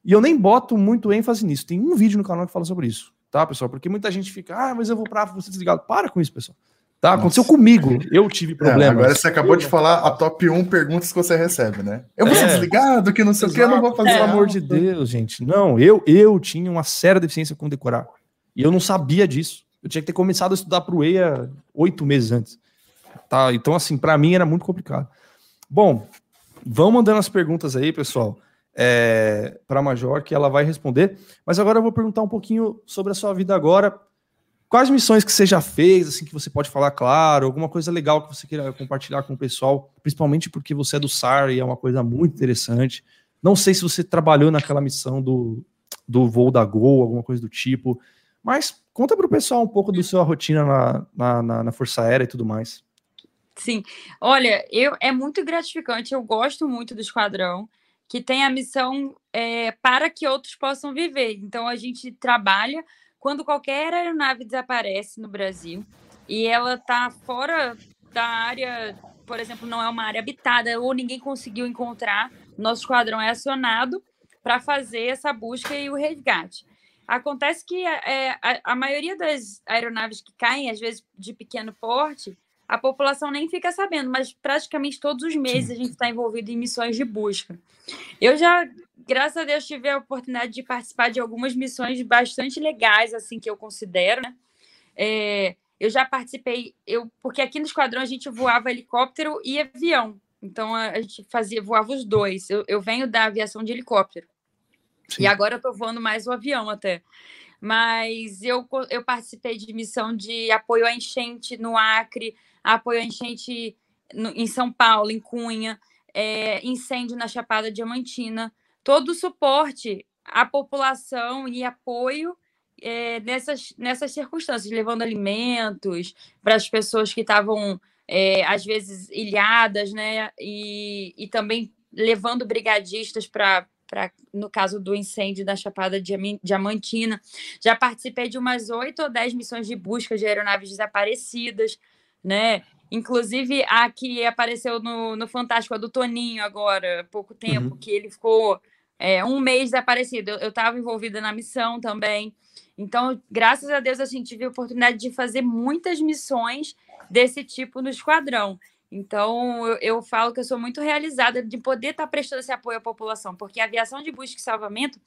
E eu nem boto muito ênfase nisso. Tem um vídeo no canal que fala sobre isso, tá, pessoal? Porque muita gente fica, ah, mas eu vou para você desligado. Para com isso, pessoal. Tá? Aconteceu Nossa. comigo. Eu tive problemas. É, agora você acabou de falar a top 1 perguntas que você recebe, né? Eu vou é. ser desligado, que não sei o que, eu não vou fazer. Pelo amor de Deus, gente. Não, eu, eu tinha uma séria deficiência com decorar. E eu não sabia disso. Eu tinha que ter começado a estudar para o EIA oito meses antes. Tá? Então, assim, para mim era muito complicado. Bom, Vão mandando as perguntas aí, pessoal, é, para a Major, que ela vai responder. Mas agora eu vou perguntar um pouquinho sobre a sua vida agora. Quais missões que você já fez, assim, que você pode falar, claro, alguma coisa legal que você queira compartilhar com o pessoal, principalmente porque você é do SAR e é uma coisa muito interessante. Não sei se você trabalhou naquela missão do, do voo da Gol, alguma coisa do tipo, mas conta para o pessoal um pouco da sua rotina na, na, na, na Força Aérea e tudo mais. Sim, olha, eu é muito gratificante. Eu gosto muito do esquadrão, que tem a missão é, para que outros possam viver. Então a gente trabalha quando qualquer aeronave desaparece no Brasil e ela está fora da área, por exemplo, não é uma área habitada ou ninguém conseguiu encontrar, nosso esquadrão é acionado para fazer essa busca e o resgate. Acontece que é, a, a maioria das aeronaves que caem, às vezes de pequeno porte, a população nem fica sabendo, mas praticamente todos os meses a gente está envolvido em missões de busca. Eu já, graças a Deus, tive a oportunidade de participar de algumas missões bastante legais, assim, que eu considero, né? É, eu já participei, eu, porque aqui no esquadrão a gente voava helicóptero e avião. Então a gente fazia, voava os dois. Eu, eu venho da aviação de helicóptero. Sim. E agora eu estou voando mais o avião até. Mas eu, eu participei de missão de apoio à enchente no Acre, apoio à enchente no, em São Paulo, em Cunha, é, incêndio na Chapada Diamantina. Todo o suporte à população e apoio é, nessas, nessas circunstâncias, levando alimentos para as pessoas que estavam, é, às vezes, ilhadas, né? E, e também levando brigadistas para Pra, no caso do incêndio da Chapada Diamantina. Já participei de umas oito ou dez missões de busca de aeronaves desaparecidas, né? Inclusive a que apareceu no, no Fantástico, a do Toninho agora, há pouco tempo, uhum. que ele ficou é, um mês desaparecido. Eu estava envolvida na missão também. Então, graças a Deus, assim, tive a oportunidade de fazer muitas missões desse tipo no esquadrão. Então, eu, eu, falo que eu sou muito realizada de poder estar prestando esse apoio à população, porque a aviação de busca e salvamento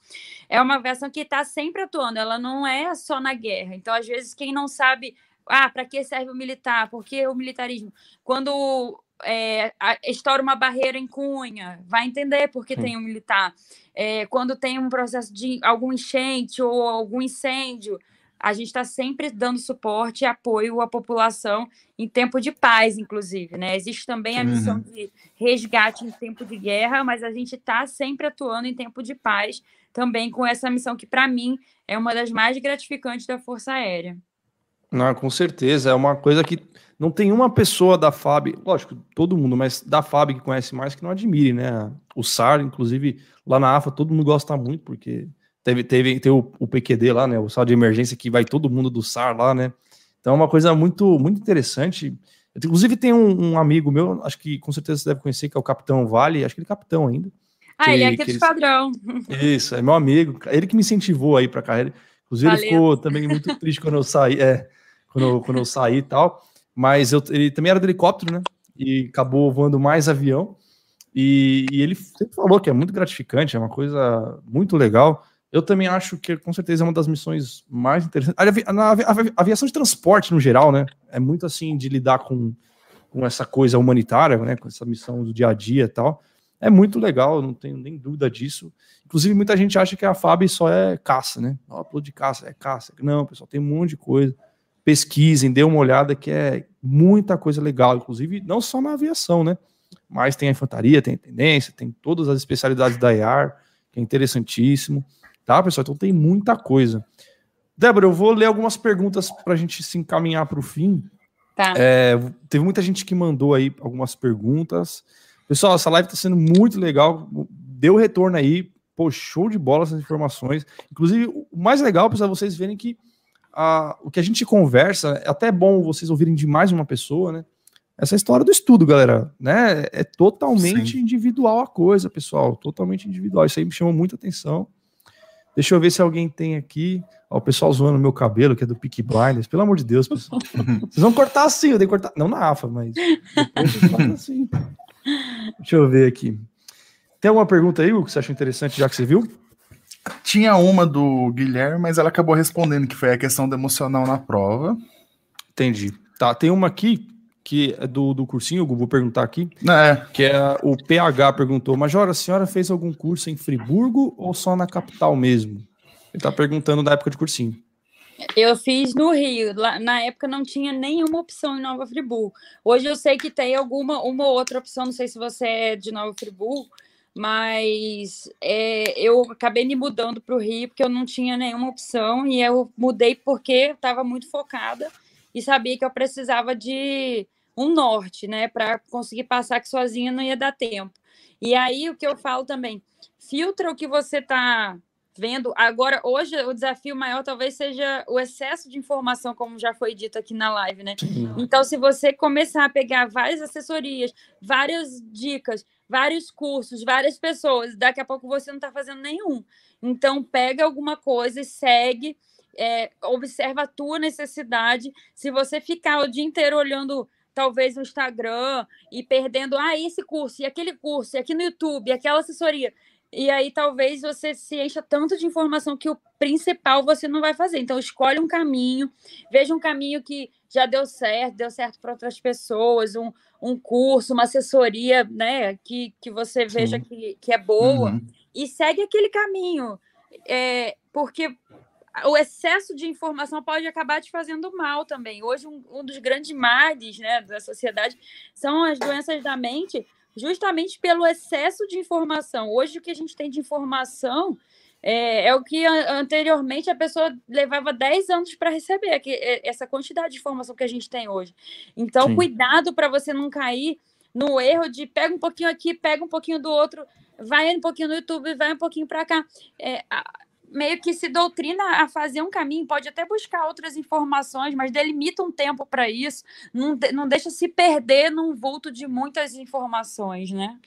é uma aviação que está sempre atuando, ela não é só na guerra. Então, às vezes, quem não sabe, ah, para que serve o militar? Por que o militarismo? Quando é, estoura uma barreira em Cunha, vai entender por que Sim. tem um militar. É, quando tem um processo de algum enchente ou algum incêndio, a gente está sempre dando suporte e apoio à população em tempo de paz, inclusive. Né? Existe também a missão uhum. de resgate em tempo de guerra, mas a gente está sempre atuando em tempo de paz, também com essa missão que, para mim, é uma das mais gratificantes da Força Aérea. Não, com certeza, é uma coisa que não tem uma pessoa da FAB, lógico, todo mundo, mas da FAB que conhece mais que não admire, né? O SAR, inclusive, lá na AFA, todo mundo gosta muito, porque Teve, teve, teve o, o PQD lá, né? O sal de emergência que vai todo mundo do SAR lá, né? Então é uma coisa muito, muito interessante. Inclusive, tem um, um, amigo meu, acho que com certeza você deve conhecer, que é o Capitão Vale, acho que ele é capitão ainda. Ah, ele é aquele padrão. Isso, é meu amigo, ele que me incentivou aí para a carreira. Inclusive, Valeu. ele ficou também muito triste quando eu saí, é, quando, eu, quando eu saí e tal. Mas eu, ele também era de helicóptero, né? E acabou voando mais avião. E, e ele sempre falou que é muito gratificante, é uma coisa muito legal. Eu também acho que, com certeza, é uma das missões mais interessantes. A, aviação de transporte, no geral, né? É muito assim de lidar com, com essa coisa humanitária, né? Com essa missão do dia a dia e tal. É muito legal, não tenho nem dúvida disso. Inclusive, muita gente acha que a FAB só é caça, né? Ó, de caça, é caça. Não, pessoal, tem um monte de coisa. Pesquisem, dê uma olhada que é muita coisa legal, inclusive, não só na aviação, né? Mas tem a infantaria, tem a tendência, tem todas as especialidades da IAR, que é interessantíssimo. Tá, pessoal? Então tem muita coisa. Débora, eu vou ler algumas perguntas para a gente se encaminhar para o fim. Tá. É, teve muita gente que mandou aí algumas perguntas. Pessoal, essa live está sendo muito legal. Deu retorno aí. Pô, show de bola essas informações. Inclusive, o mais legal, pessoal, vocês verem que a, o que a gente conversa, é até bom vocês ouvirem de mais uma pessoa, né? Essa história do estudo, galera, né? É totalmente Sim. individual a coisa, pessoal. Totalmente individual. Isso aí me chamou muita atenção. Deixa eu ver se alguém tem aqui. Ó, o pessoal zoando meu cabelo, que é do Peak Blinders. Pelo amor de Deus, pessoal. [laughs] Vocês vão cortar assim, eu que cortar. Não na AFA, mas. assim. Deixa eu ver aqui. Tem alguma pergunta aí, Hugo, que você acha interessante, já que você viu? Tinha uma do Guilherme, mas ela acabou respondendo que foi a questão do emocional na prova. Entendi. Tá, tem uma aqui que é do, do cursinho, vou perguntar aqui. É. Que é o PH perguntou: Major, a senhora fez algum curso em Friburgo ou só na capital mesmo? Ele está perguntando da época de cursinho. Eu fiz no Rio. Lá, na época não tinha nenhuma opção em Nova Friburgo. Hoje eu sei que tem alguma uma outra opção. Não sei se você é de Nova Friburgo, mas é, eu acabei me mudando para o Rio porque eu não tinha nenhuma opção e eu mudei porque estava muito focada e sabia que eu precisava de um norte, né, para conseguir passar que sozinha não ia dar tempo. E aí o que eu falo também, filtra o que você está vendo. Agora, hoje, o desafio maior talvez seja o excesso de informação, como já foi dito aqui na live, né? Então, se você começar a pegar várias assessorias, várias dicas, vários cursos, várias pessoas, daqui a pouco você não está fazendo nenhum. Então, pega alguma coisa e segue. É, observa a tua necessidade. Se você ficar o dia inteiro olhando talvez no Instagram e perdendo, ah, esse curso, e aquele curso, e aqui no YouTube, e aquela assessoria. E aí talvez você se encha tanto de informação que o principal você não vai fazer. Então, escolhe um caminho, veja um caminho que já deu certo, deu certo para outras pessoas, um, um curso, uma assessoria, né, que, que você veja que, que é boa, uhum. e segue aquele caminho. é, porque o excesso de informação pode acabar te fazendo mal também. Hoje, um, um dos grandes males né, da sociedade são as doenças da mente, justamente pelo excesso de informação. Hoje, o que a gente tem de informação é, é o que anteriormente a pessoa levava 10 anos para receber, que, é, essa quantidade de informação que a gente tem hoje. Então, Sim. cuidado para você não cair no erro de pega um pouquinho aqui, pega um pouquinho do outro, vai um pouquinho no YouTube, vai um pouquinho para cá. É, meio que se doutrina a fazer um caminho, pode até buscar outras informações, mas delimita um tempo para isso, não, não deixa se perder num vulto de muitas informações, né?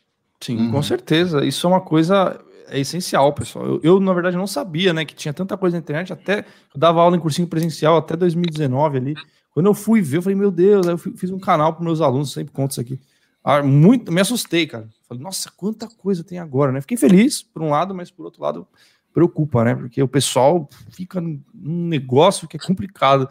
Sim, uhum. com certeza. Isso é uma coisa é essencial, pessoal. Eu, eu, na verdade, não sabia, né, que tinha tanta coisa na internet, até eu dava aula em cursinho presencial até 2019 ali. Quando eu fui ver, eu falei, meu Deus, aí eu fiz um canal para meus alunos, sempre conto isso aqui. Ah, muito, me assustei, cara. Falei, nossa, quanta coisa tem agora, né? Fiquei feliz, por um lado, mas por outro lado, preocupa, né? Porque o pessoal fica num negócio que é complicado.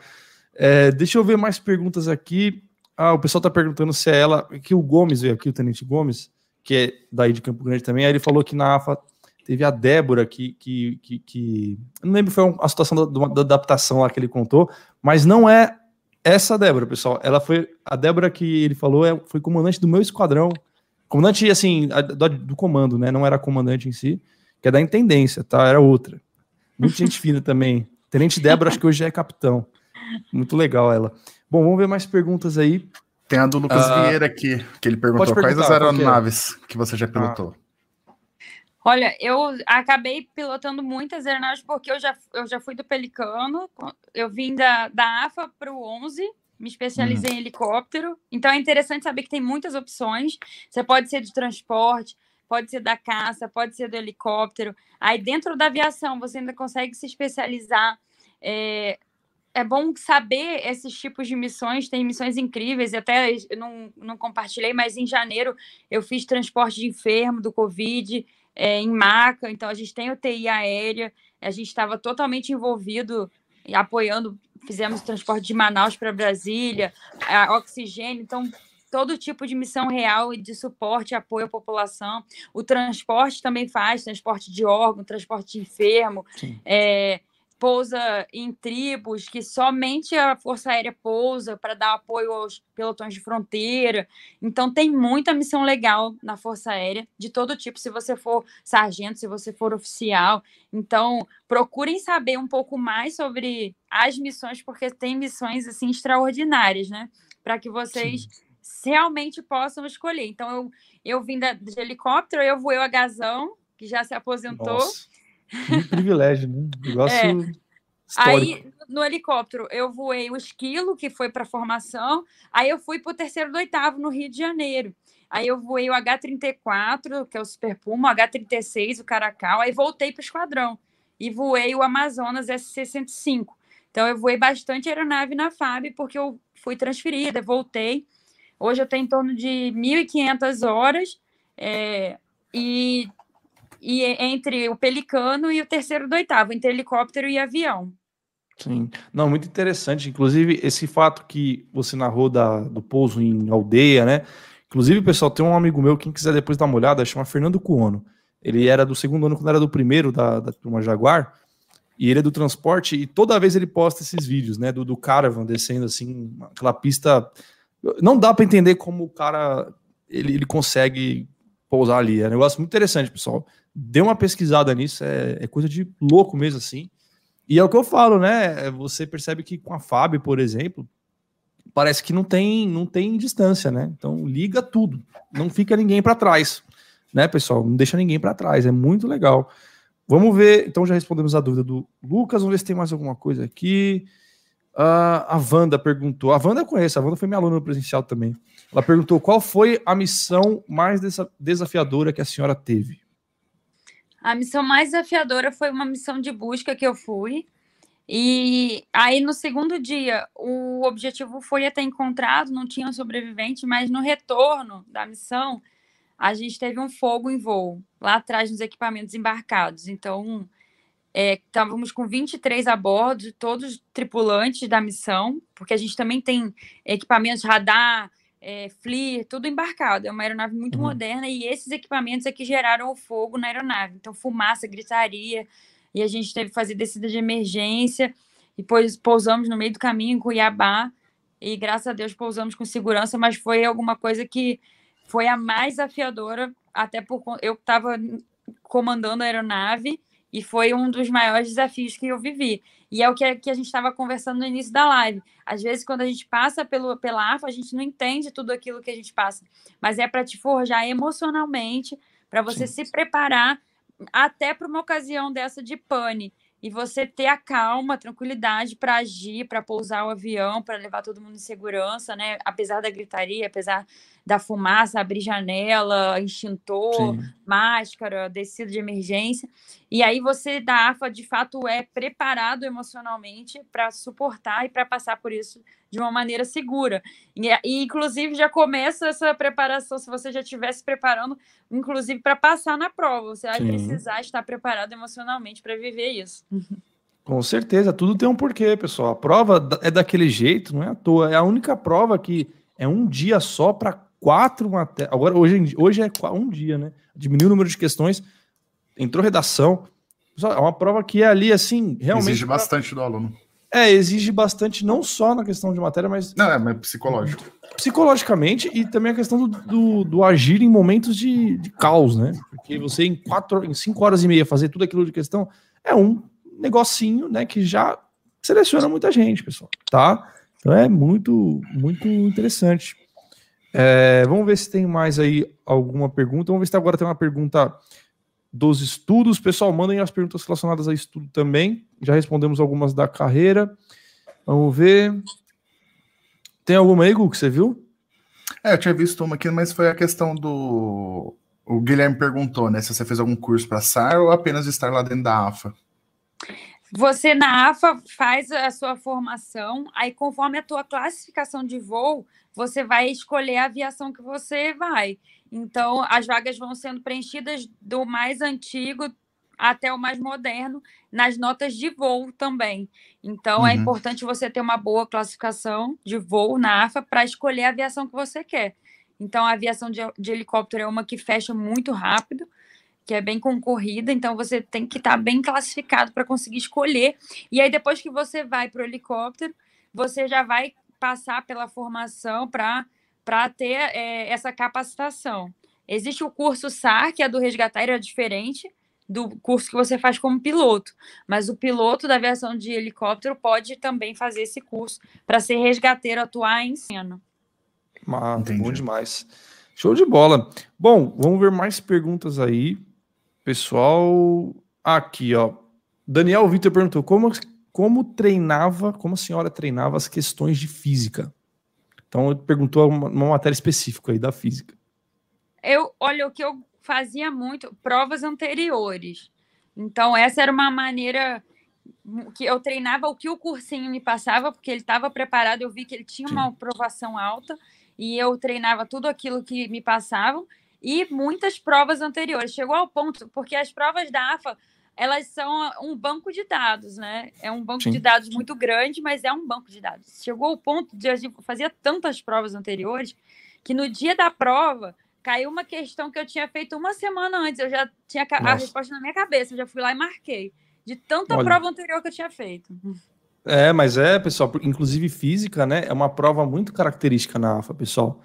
É, deixa eu ver mais perguntas aqui. Ah, o pessoal tá perguntando se é ela. Que o Gomes veio aqui, o Tenente Gomes, que é daí de Campo Grande também. Aí ele falou que na AFA teve a Débora que. que, que, que não lembro foi a situação da, da, adaptação lá que ele contou, mas não é essa Débora, pessoal. Ela foi. A Débora que ele falou é, foi comandante do meu esquadrão. Comandante, assim, do, do comando, né? Não era comandante em si que é da intendência, tá? Era outra. Muito gente [laughs] fina também. Tenente Débora, acho que hoje é capitão. Muito legal ela. Bom, vamos ver mais perguntas aí. Tem a do Lucas uh, Vieira aqui, que ele perguntou quais as aeronaves que, é? que você já pilotou. Ah. Olha, eu acabei pilotando muitas aeronaves porque eu já, eu já fui do Pelicano, eu vim da, da AFA para o 11, me especializei hum. em helicóptero. Então é interessante saber que tem muitas opções. Você pode ser de transporte, pode ser da caça, pode ser do helicóptero. Aí dentro da aviação você ainda consegue se especializar. É, é bom saber esses tipos de missões, tem missões incríveis, até não, não compartilhei, mas em janeiro eu fiz transporte de enfermo do Covid é, em maca, então a gente tem UTI aérea, a gente estava totalmente envolvido, apoiando, fizemos transporte de Manaus para Brasília, oxigênio, então todo tipo de missão real e de suporte e apoio à população. O transporte também faz, transporte de órgão, transporte de enfermo, é, pousa em tribos que somente a Força Aérea pousa para dar apoio aos pelotões de fronteira. Então tem muita missão legal na Força Aérea, de todo tipo, se você for sargento, se você for oficial. Então, procurem saber um pouco mais sobre as missões, porque tem missões assim extraordinárias, né? Para que vocês Sim realmente possam escolher. Então, eu, eu vim da, de helicóptero, eu voei o Agazão, que já se aposentou. Nossa, que privilégio, né? [laughs] Negócio é. Aí, no helicóptero, eu voei o Esquilo, que foi para formação. Aí, eu fui para o terceiro do oitavo, no Rio de Janeiro. Aí, eu voei o H-34, que é o Super Puma, o H-36, o Caracal. Aí, voltei para o esquadrão. E voei o Amazonas S-65. Então, eu voei bastante aeronave na FAB, porque eu fui transferida, voltei. Hoje eu tenho em torno de 1.500 horas é, e, e entre o Pelicano e o terceiro do oitavo, entre helicóptero e avião. Sim, não, muito interessante. Inclusive, esse fato que você narrou da, do pouso em aldeia, né? Inclusive, pessoal, tem um amigo meu, quem quiser depois dar uma olhada, chama Fernando Cuono. Ele era do segundo ano quando era do primeiro da, da turma Jaguar, e ele é do transporte, e toda vez ele posta esses vídeos, né? Do, do Caravan descendo assim, aquela pista não dá para entender como o cara ele, ele consegue pousar ali. É um negócio muito interessante, pessoal. Dê uma pesquisada nisso, é, é, coisa de louco mesmo assim. E é o que eu falo, né? É, você percebe que com a FAB, por exemplo, parece que não tem, não tem distância, né? Então liga tudo, não fica ninguém para trás, né, pessoal? Não deixa ninguém para trás, é muito legal. Vamos ver, então já respondemos a dúvida do Lucas, vamos ver se tem mais alguma coisa aqui. Uh, a Wanda perguntou. A Wanda eu conheço, a Wanda foi minha aluna no presencial também. Ela perguntou qual foi a missão mais desafiadora que a senhora teve. A missão mais desafiadora foi uma missão de busca que eu fui. E aí, no segundo dia, o objetivo foi até encontrado, não tinha um sobrevivente, mas no retorno da missão, a gente teve um fogo em voo, lá atrás nos equipamentos embarcados. Então, é, estávamos com 23 a bordo, todos tripulantes da missão, porque a gente também tem equipamentos radar, é, FLIR, tudo embarcado. É uma aeronave muito uhum. moderna e esses equipamentos é que geraram o fogo na aeronave. Então, fumaça, gritaria. e a gente teve que fazer descida de emergência, e depois pousamos no meio do caminho em Cuiabá, e graças a Deus pousamos com segurança, mas foi alguma coisa que foi a mais desafiadora, até por eu estava comandando a aeronave, e foi um dos maiores desafios que eu vivi. E é o que a, que a gente estava conversando no início da live. Às vezes, quando a gente passa pelo, pela AFA, a gente não entende tudo aquilo que a gente passa. Mas é para te forjar emocionalmente, para você Sim. se preparar até para uma ocasião dessa de pane e você ter a calma, a tranquilidade para agir, para pousar o avião, para levar todo mundo em segurança, né? Apesar da gritaria, apesar da fumaça, abrir janela, extintor, Sim. máscara, descida de emergência. E aí você da AFA de fato é preparado emocionalmente para suportar e para passar por isso de uma maneira segura. E, e, inclusive já começa essa preparação, se você já estivesse preparando, inclusive para passar na prova, você vai Sim. precisar estar preparado emocionalmente para viver isso. [laughs] Com certeza, tudo tem um porquê, pessoal. A prova é daquele jeito, não é à toa. É a única prova que é um dia só para quatro matérias. Agora, hoje, hoje é um dia, né? Diminuiu o número de questões, entrou redação. É uma prova que é ali, assim, realmente. Exige bastante do aluno. É, exige bastante, não só na questão de matéria, mas. Não, é, mas psicológico. Psicologicamente e também a questão do, do, do agir em momentos de, de caos, né? Porque você, em quatro, em cinco horas e meia, fazer tudo aquilo de questão é um negocinho, né? Que já seleciona muita gente, pessoal, tá? Então é muito, muito interessante. É, vamos ver se tem mais aí alguma pergunta. Vamos ver se agora tem uma pergunta dos estudos. Pessoal, mandem as perguntas relacionadas a estudo também. Já respondemos algumas da carreira. Vamos ver. Tem alguma aí, Gu, que você viu? É, eu tinha visto uma aqui, mas foi a questão do. O Guilherme perguntou, né? Se você fez algum curso para SAR ou apenas estar lá dentro da AFA. Você na AFA faz a sua formação, aí conforme a tua classificação de voo, você vai escolher a aviação que você vai. Então, as vagas vão sendo preenchidas do mais antigo até o mais moderno, nas notas de voo também. Então, é uhum. é importante você ter uma boa classificação de voo na AFA para escolher a aviação que você quer. Então, a aviação de, de, helicóptero é uma que fecha muito rápido, que é bem concorrida, então você tem que estar tá bem classificado para conseguir escolher. E aí, depois que você vai para o helicóptero, você já vai passar pela formação para ter é, essa capacitação. Existe o curso SAR, que é do resgatar, é diferente do curso que você faz como piloto, mas o piloto da aviação de helicóptero pode também fazer esse curso para ser resgateiro, atuar em cena. Ah, bom demais. Show de bola. Bom, vamos ver mais perguntas aí. Pessoal, aqui, ó. Daniel Vitor perguntou como como treinava, como a senhora treinava as questões de física. Então, perguntou uma, uma matéria específica aí da física. Eu, olha, o que eu fazia muito, provas anteriores. Então, essa era uma maneira que eu treinava o que o cursinho me passava, porque ele estava preparado, eu vi que ele tinha uma aprovação alta, e eu treinava tudo aquilo que me passavam, e muitas provas anteriores. Chegou ao ponto, porque as provas da AFA elas são um banco de dados, né? É um banco Sim. de dados muito grande, mas é um banco de dados. Chegou ao ponto de a gente fazia tantas provas anteriores que no dia da prova caiu uma questão que eu tinha feito uma semana antes. Eu já tinha Nossa. a resposta na minha cabeça, eu já fui lá e marquei. De tanta Olha. prova anterior que eu tinha feito. É, mas é, pessoal, inclusive física, né? É uma prova muito característica na AFA, pessoal.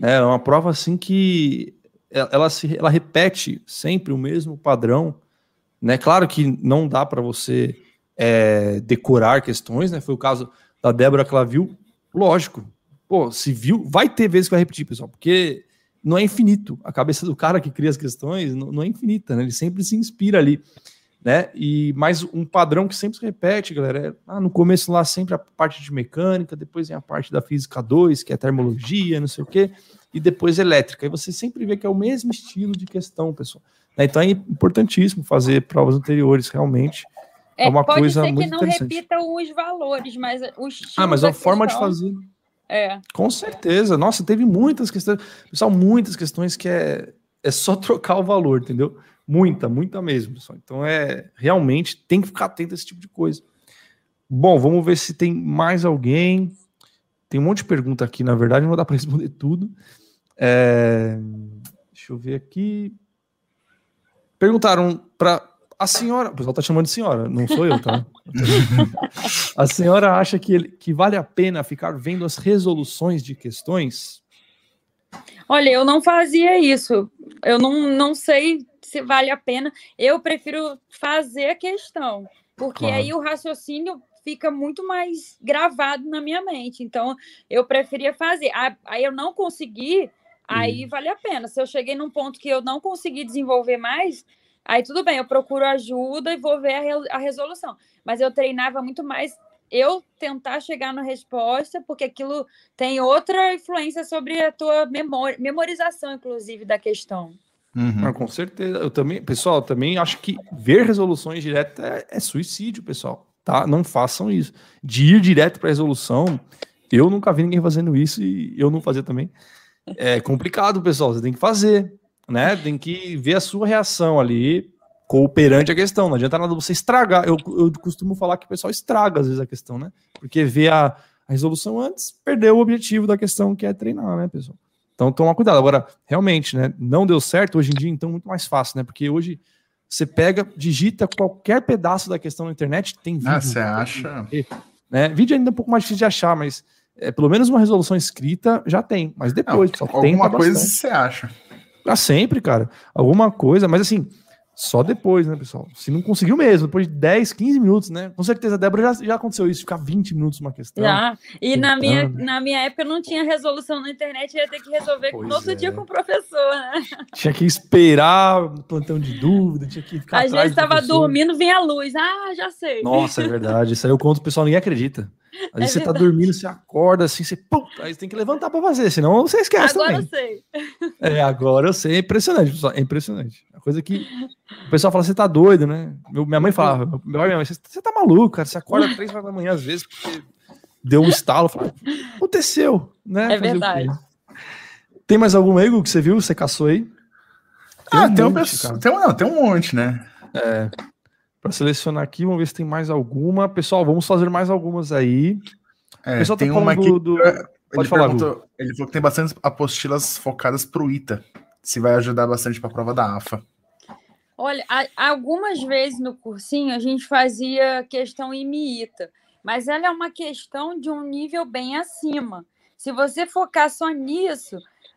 É uma prova assim que ela se ela repete sempre o mesmo padrão né? Claro que não dá para você é, decorar questões, né? Foi o caso da Débora viu. Lógico, pô, se viu, vai ter vezes que vai repetir, pessoal, porque não é infinito. A cabeça do cara que cria as questões não, não é infinita, né? Ele sempre se inspira ali, né? E mais um padrão que sempre se repete, galera, é ah, no começo lá sempre a parte de mecânica, depois vem a parte da física 2, que é termologia, não sei o quê, e depois elétrica. E você sempre vê que é o mesmo estilo de questão, pessoal. Né? Então é importantíssimo fazer provas anteriores, realmente. É, é uma pode coisa ser muito que não repitam os valores, mas o estilo. Ah, mas a forma de fazer. É. Com certeza. Nossa, teve muitas questões. Pessoal, muitas questões que é, é só [laughs] trocar o valor, entendeu? Muita, muita mesmo. Pessoal. Então é realmente tem que ficar atento a esse tipo de coisa. Bom, vamos ver se tem mais alguém. Tem um monte de pergunta aqui, na verdade, não dar para responder tudo. É... Deixa eu ver aqui. Perguntaram para a senhora, o pessoal tá chamando de senhora, não sou eu, tá? [laughs] a senhora acha que, ele, que vale a pena ficar vendo as resoluções de questões? Olha, eu não fazia isso. Eu não, não sei se vale a pena. Eu prefiro fazer a questão, porque claro. aí o raciocínio fica muito mais gravado na minha mente. Então, eu preferia fazer. Aí eu não consegui, aí hum. vale a pena. Se eu cheguei num ponto que eu não consegui desenvolver mais, aí tudo bem, eu procuro ajuda e vou ver a, re a resolução. Mas eu treinava muito mais eu tentar chegar na resposta, porque aquilo tem outra influência sobre a tua memória, memorização, inclusive, da questão. Uhum. Ah, com certeza. Eu também, pessoal, também acho que ver resoluções diretas é, é suicídio, pessoal. Tá? Não façam isso. De ir direto para resolução, eu nunca vi ninguém fazendo isso e eu não fazia também. É complicado, pessoal. Você tem que fazer, né? Tem que ver a sua reação ali cooperante a questão. Não adianta nada você estragar. Eu, eu costumo falar que o pessoal estraga às vezes a questão, né? Porque vê a, a resolução antes, perdeu o objetivo da questão que é treinar, né, pessoal? Então, toma cuidado. Agora, realmente, né? Não deu certo hoje em dia, então, muito mais fácil, né? Porque hoje você pega, digita qualquer pedaço da questão na internet, tem vídeo. Ah, você acha? Né? Vídeo ainda é um pouco mais difícil de achar, mas é, pelo menos uma resolução escrita já tem. Mas depois, Não, alguma coisa você acha. Pra sempre, cara. Alguma coisa, mas assim, só depois, né, pessoal? Se não conseguiu mesmo, depois de 10, 15 minutos, né? Com certeza, Débora, já, já aconteceu isso, ficar 20 minutos uma questão. Já. E na minha, na minha época não tinha resolução na internet, ia ter que resolver pois no outro é. dia com o professor, né? [laughs] Tinha que esperar plantão de dúvida, tinha que ficar. Às vezes estava dormindo, vinha a luz. Ah, já sei. Nossa, é verdade. Isso aí eu conto, o pessoal ninguém acredita. Às vezes é você tá dormindo, você acorda assim, você, pum, aí você tem que levantar para fazer, senão você esquece agora também. Agora eu sei. É, agora eu sei. É impressionante, pessoal. É impressionante. A coisa que o pessoal fala, você tá doido, né? Meu, minha mãe falava, minha mãe, você, você tá maluco, cara. Você acorda três horas da manhã às vezes porque deu um estalo. Fala, aconteceu, né? É Fazer verdade. Tem mais algum ego que você viu? Você caçou aí? Tem ah, um tem, monte, um, tem, um, não, tem um monte, né? É, para selecionar aqui, vamos ver se tem mais alguma. Pessoal, vamos fazer mais algumas aí. É, o pessoal tá tem tá uma aqui, do, do... Ele, falar, ele falou que tem bastante apostilas focadas para o ITA. Se vai ajudar bastante para a prova da AFA. Olha, algumas vezes no cursinho a gente fazia questão IMITA, mas ela é uma questão de um nível bem acima. Se você focar só nisso,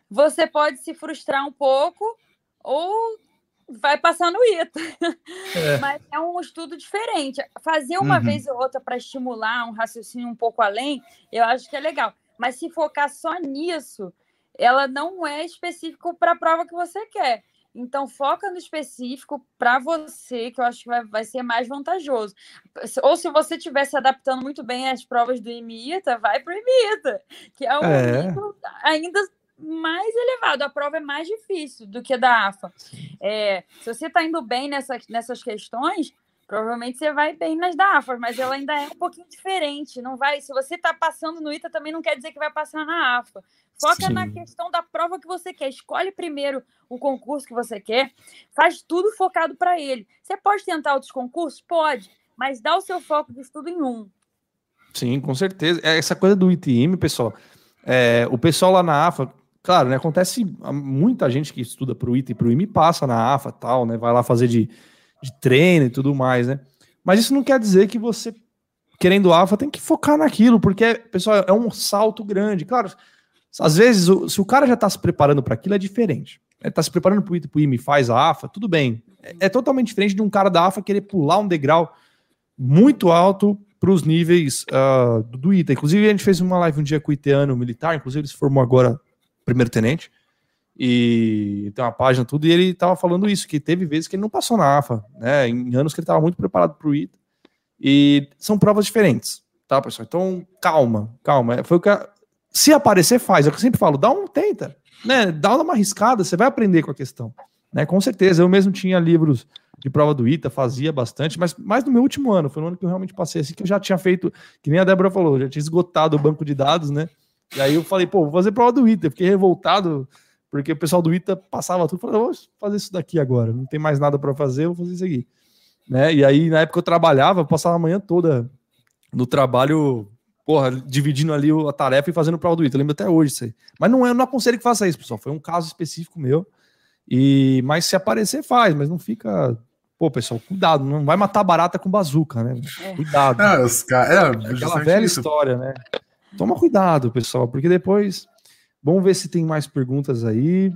você pode se frustrar um pouco ou vai passar no ITA. É. Mas é um estudo diferente. Fazer uma uhum. vez ou outra para estimular um raciocínio um pouco além, eu acho que é legal. Mas se focar só nisso, ela não é específico para a prova que você quer. Então, foca no específico para você, que eu acho que vai, vai ser mais vantajoso. Ou se você estiver se adaptando muito bem às provas do IMITA, vai para o IMITA, que é um é. ainda mais elevado, a prova é mais difícil do que a da AFA. É, se você está indo bem nessa, nessas questões, provavelmente você vai bem nas da AFA, mas ela ainda é um pouquinho diferente. Não vai. Se você está passando no ITA, também não quer dizer que vai passar na AFA. Foca Sim. na questão da prova que você quer. Escolhe primeiro o concurso que você quer. Faz tudo focado para ele. Você pode tentar outros concursos? Pode, mas dá o seu foco de estudo em um. Sim, com certeza. É, essa coisa do ITM, pessoal. É, o pessoal lá na AFA, Claro, né? Acontece muita gente que estuda para o ITA e para o IME passa na AFA tal, né? Vai lá fazer de, de treino e tudo mais, né? Mas isso não quer dizer que você, querendo AFA, tem que focar naquilo, porque, pessoal, é um salto grande. Claro, às vezes, se o cara já está se preparando para aquilo, é diferente. Está se preparando para o ITA e para o IME faz a AFA, tudo bem. É, é totalmente diferente de um cara da AFA querer pular um degrau muito alto para os níveis uh, do ITA. Inclusive, a gente fez uma live um dia com o Iteano militar, inclusive ele se formou agora primeiro tenente, e tem uma página tudo, e ele estava falando isso, que teve vezes que ele não passou na AFA, né, em anos que ele estava muito preparado para o ITA, e são provas diferentes, tá, pessoal? Então, calma, calma, é, foi o que, a... se aparecer, faz, é o que eu sempre falo, dá um, tenta, né, dá uma arriscada, você vai aprender com a questão, né, com certeza, eu mesmo tinha livros de prova do ITA, fazia bastante, mas mais no meu último ano, foi no ano que eu realmente passei, assim, que eu já tinha feito, que nem a Débora falou, já tinha esgotado o banco de dados, né, e aí eu falei, pô, vou fazer prova do ITA. Fiquei revoltado, porque o pessoal do ITA passava tudo. Falei, vou fazer isso daqui agora. Não tem mais nada para fazer, vou fazer isso aqui. Né? E aí, na época eu trabalhava, eu passava a manhã toda no trabalho, porra, dividindo ali a tarefa e fazendo prova do ITA. Eu lembro até hoje isso aí. Mas não, é, eu não aconselho que faça isso, pessoal. Foi um caso específico meu. E, mas se aparecer, faz, mas não fica Pô, pessoal, cuidado, não vai matar barata com bazuca, né? É. Cuidado. É, os cara, é, aquela velha isso. história, né? Toma cuidado, pessoal, porque depois. Vamos ver se tem mais perguntas aí.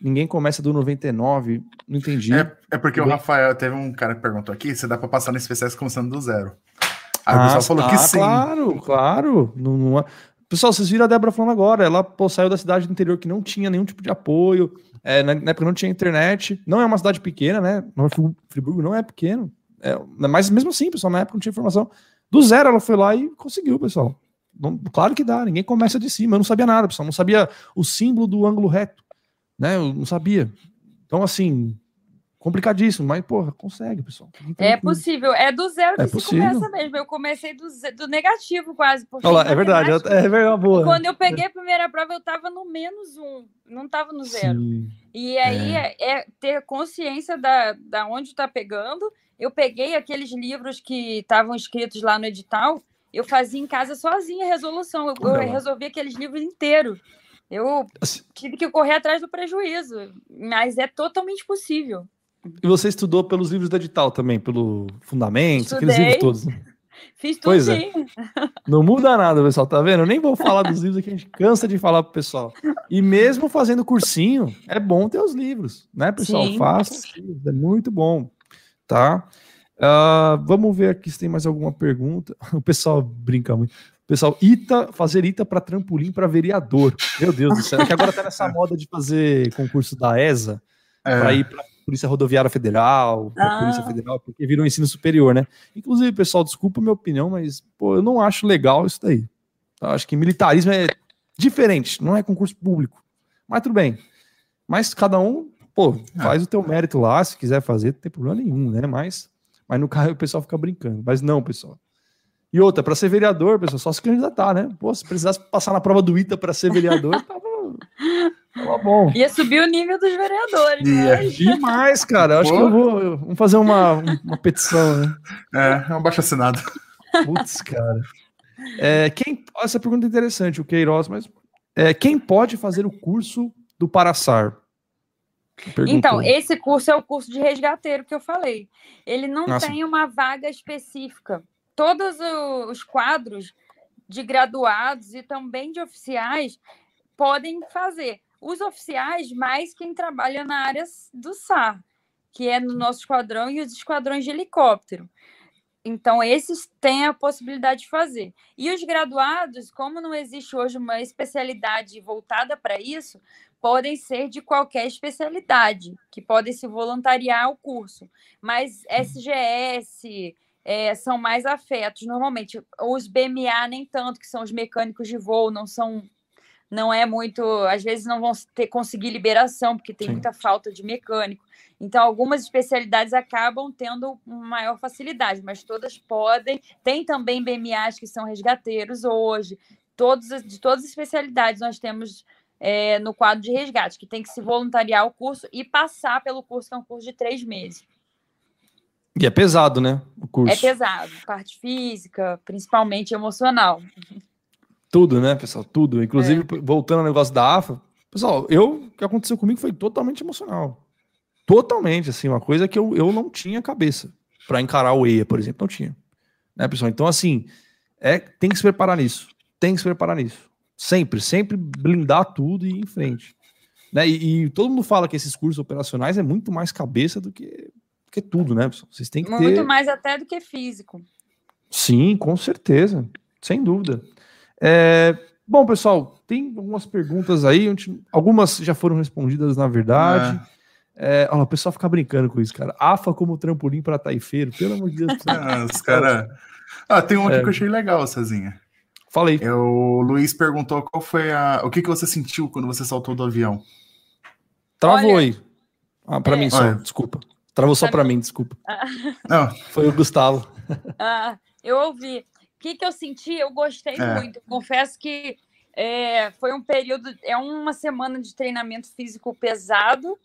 Ninguém começa do 99, não entendi. É, é porque o Rafael, teve um cara que perguntou aqui se dá para passar no especiais começando do zero. Aí ah, o pessoal falou ah, que sim. Claro, claro. Não, não... É. Pessoal, vocês viram a Débora falando agora. Ela pô, saiu da cidade do interior que não tinha nenhum tipo de apoio. É, na, época não tinha internet. Não é uma cidade pequena, né? Friburgo não é pequeno. É, mas mesmo assim, pessoal, na época não tinha informação. Do zero ela foi lá e conseguiu, pessoal. Não, claro que dá, ninguém começa de cima. Eu não sabia nada, pessoal. Não sabia o símbolo do ângulo reto. Né? Eu não sabia. Então, assim, complicadíssimo, mas, porra, consegue, pessoal. É possível, é do zero que é se possível. começa mesmo. Eu comecei do, do negativo quase. Olha lá, é verdade, é verdade, boa. Quando eu peguei a primeira prova, eu tava no menos um, não tava no zero. Sim. E aí é. é. é, ter consciência da, da onde tá pegando. Eu peguei aqueles livros que estavam escritos lá no edital, eu fazia em casa sozinha a resolução. Eu, eu resolvi aqueles livros inteiros. Eu assim tive que correr atrás do prejuízo, mas é totalmente possível. E você estudou pelos livros do edital também, pelo Fundamentos, aqueles livros todos. Fiz tudo pois é. [laughs] Não muda nada, pessoal, tá vendo? Eu nem vou falar dos livros que a gente cansa de falar pro pessoal. E mesmo fazendo cursinho, é bom ter os livros, né, pessoal? Sim. Faça, é muito bom, tá? Uh, vamos ver aqui se tem mais alguma pergunta. [laughs] O pessoal brinca muito. Pessoal, ITA, fazer ITA para trampolim para vereador. Meu Deus do céu, é que agora tá nessa moda de fazer concurso da ESA é. para ir para Polícia Rodoviária Federal, ah. Polícia Federal, porque virou ensino superior, né? Inclusive, pessoal, desculpa a minha opinião, mas pô, eu não acho legal isso daí. Eu acho que militarismo é diferente, não é concurso público. Mas tudo bem. Mas cada um, pô, é. faz o teu mérito lá, se quiser fazer, não tem problema nenhum, né? Mas, mas no carro o pessoal fica brincando. Mas não, pessoal. E outra, para ser vereador, pessoal, só se candidatar, né? Pô, se precisasse passar na prova do ITA para ser vereador, [laughs] tava, tava bom. Ia subir o nível dos vereadores. Né? Demais, cara. Acho Pô. que eu vou vamos fazer uma, uma petição, né? É, é um baixo assinado. Putz, cara. É, quem, essa pergunta é interessante, o Queiroz, mas é, quem pode fazer o curso do Paraçar? Perguntou. Então, esse curso é o curso de resgateiro que eu falei. Ele não Nossa. tem uma vaga específica todos os quadros de graduados e também de oficiais podem fazer. Os oficiais, mais quem trabalha na área do SAR, que é no nosso esquadrão, e os esquadrões de helicóptero. Então, esses têm a possibilidade de fazer. E os graduados, como não existe hoje uma especialidade voltada para isso, podem ser de qualquer especialidade, que podem se voluntariar ao curso. Mas SGS, é, são mais afetos normalmente. Os BMA nem tanto, que são os mecânicos de voo, não são não é muito, às vezes não vão ter conseguir liberação porque tem Sim. muita falta de mecânico. Então algumas especialidades acabam tendo maior facilidade, mas todas podem. Tem também BMAs que são resgateiros hoje. Todos de todas as especialidades nós temos é, no quadro de resgate, que tem que se voluntariar o curso e passar pelo curso, que é um curso de três meses. E é pesado, né? O curso. É pesado, parte física, principalmente emocional. Tudo, né, pessoal? Tudo. Inclusive, é. voltando ao negócio da AFA, pessoal, eu, o que aconteceu comigo foi totalmente emocional. Totalmente, assim, uma coisa que eu, eu não tinha cabeça para encarar o EIA, por exemplo, não tinha. Né, pessoal? Então, assim, é, tem que se preparar nisso. Tem que se preparar nisso. Sempre, sempre blindar tudo e ir em frente. Né? E, e todo mundo fala que esses cursos operacionais é muito mais cabeça do que que tudo, né? Vocês têm que Muito ter... mais até do que físico. Sim, com certeza, sem dúvida. É... Bom, pessoal, tem algumas perguntas aí, algumas já foram respondidas, na verdade. É. É... Ó, o pessoal fica brincando com isso, cara. AFA como trampolim para taifeiro, pelo amor de Deus. [laughs] ah, os cara... ah, tem um aqui é. que eu achei legal, Cezinha. Falei. É, o Luiz perguntou qual foi a. O que, que você sentiu quando você saltou do avião? Travou Olha, aí. Ah, para é. mim só, Olha. desculpa. Travou só para mim, desculpa. Não. Foi o Gustavo. [laughs] Ah, eu ouvi. O que, que eu senti? Eu gostei é. muito. Confesso que é, foi um período, é uma semana de treinamento físico pesado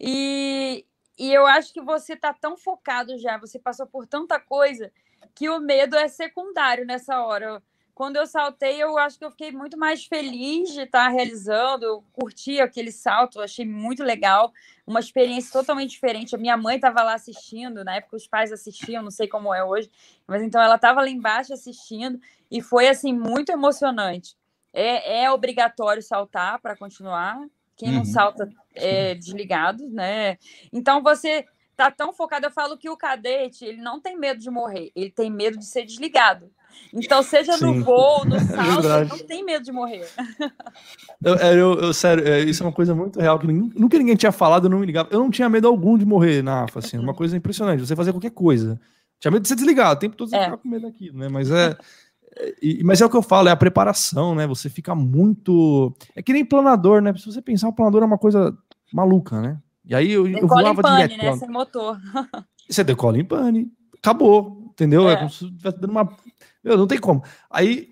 e, e eu acho que você está tão focado já, você passou por tanta coisa que o medo é secundário nessa hora. Quando eu saltei, eu acho que eu fiquei muito mais feliz de estar realizando. Eu curti aquele salto, achei muito legal, uma experiência totalmente diferente. A minha mãe estava lá assistindo, na época os pais assistiam, não sei como é hoje, mas então ela estava lá embaixo assistindo e foi assim muito emocionante. É, é obrigatório saltar para continuar. Quem uhum. não salta é desligado, né? Então você tá tão focado. Eu falo que o cadete ele não tem medo de morrer, ele tem medo de ser desligado. Então, seja Sim. no voo, no [laughs] é salto, é não tem medo de morrer. Eu, eu, eu, sério, é, isso é uma coisa muito real, que nunca ninguém tinha falado, eu não me ligava. Eu não tinha medo algum de morrer na AFA, assim, uma coisa impressionante. Você fazer qualquer coisa. Tinha medo de ser desligado, o tempo todo você é. com medo daquilo, né? Mas é, é. mas é o que eu falo, é a preparação, né? Você fica muito. É que nem planador, né? Se você pensar, o planador é uma coisa maluca, né? E aí eu, eu voava pane, direto. Né? Sem motor. Você decola em pane. Acabou, entendeu? É, é como se estivesse dando uma meu, não tem como. Aí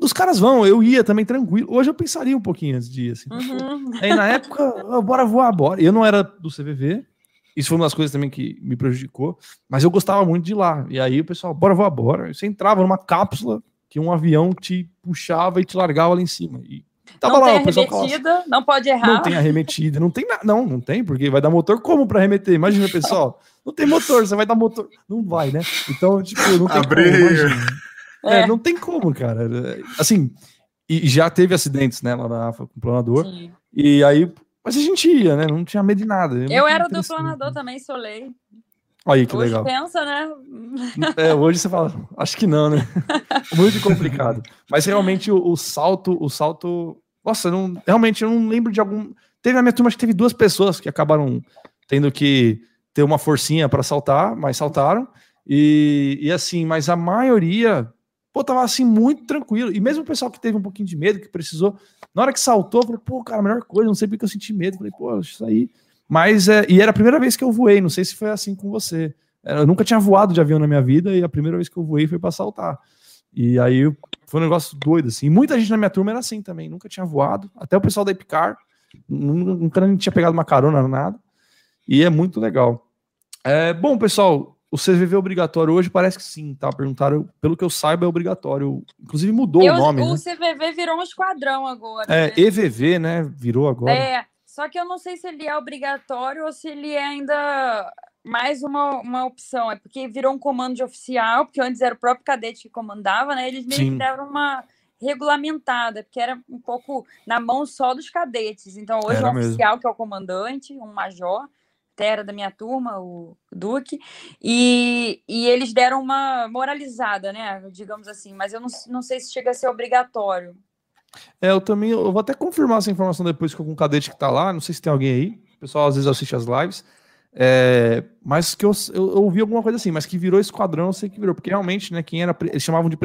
os caras vão, eu ia também tranquilo. Hoje eu pensaria um pouquinho antes de ir, assim. Uhum. Aí na época, bora voar, bora. Eu não era do CVV, isso foi uma das coisas também que me prejudicou, mas eu gostava muito de ir lá. E aí o pessoal, bora voar, bora. Você entrava numa cápsula que um avião te puxava e te largava lá em cima. E tava não lá, tem pessoal arremetida, não pode errar. Não tem arremetida, não tem nada. Não, não tem, porque vai dar motor como para arremeter? Imagina, pessoal. Não tem motor, você vai dar motor. Não vai, né? Então, tipo, não tem Abrir. como. É. é. não tem como, cara. Assim, e já teve acidentes, né, lá na AFA com o planador. Sim. E aí, mas a gente ia, né? Não tinha medo de nada. É eu era do planador também, solei. Aí, que hoje legal. pensa, né? É, hoje você fala, acho que não, né? [laughs] Muito complicado. Mas realmente o, o, salto, o salto. Nossa, não, realmente eu não lembro de algum. Teve na minha turma, acho que teve duas pessoas que acabaram tendo que ter uma forcinha para saltar, mas saltaram. E, e assim, mas a maioria, pô, tava assim muito tranquilo. E mesmo o pessoal que teve um pouquinho de medo, que precisou, na hora que saltou, falei, pô, cara, a melhor coisa, não sei porque eu senti medo. Falei, pô, isso aí. Mas, é, e era a primeira vez que eu voei, não sei se foi assim com você. Eu nunca tinha voado de avião na minha vida e a primeira vez que eu voei foi para saltar. E aí foi um negócio doido, assim. E muita gente na minha turma era assim também, nunca tinha voado. Até o pessoal da Epicar, nunca nem tinha pegado uma carona, nada. E é muito legal. É, bom, pessoal, o CVV é obrigatório hoje? Parece que sim, tá? Perguntaram, pelo que eu saiba, é obrigatório. Inclusive mudou eu, o nome. O né? CVV virou um esquadrão agora. É, né? EVV, né? Virou agora. É, só que eu não sei se ele é obrigatório ou se ele é ainda mais uma, uma opção. É porque virou um comando de oficial, porque antes era o próprio cadete que comandava, né? Eles meio sim. que deram uma regulamentada, porque era um pouco na mão só dos cadetes. Então, hoje era é um mesmo. oficial que é o comandante, um major, até era da minha turma, o Duque, e, e eles deram uma moralizada, né? Digamos assim, mas eu não, não sei se chega a ser obrigatório. É, eu também, eu vou até confirmar essa informação depois com o cadete que tá lá, não sei se tem alguém aí, o pessoal às vezes assiste as lives, é, mas que eu, eu, eu, ouvi alguma coisa assim, mas que virou esquadrão, eu sei que virou, porque realmente, né, quem era, eles chamavam de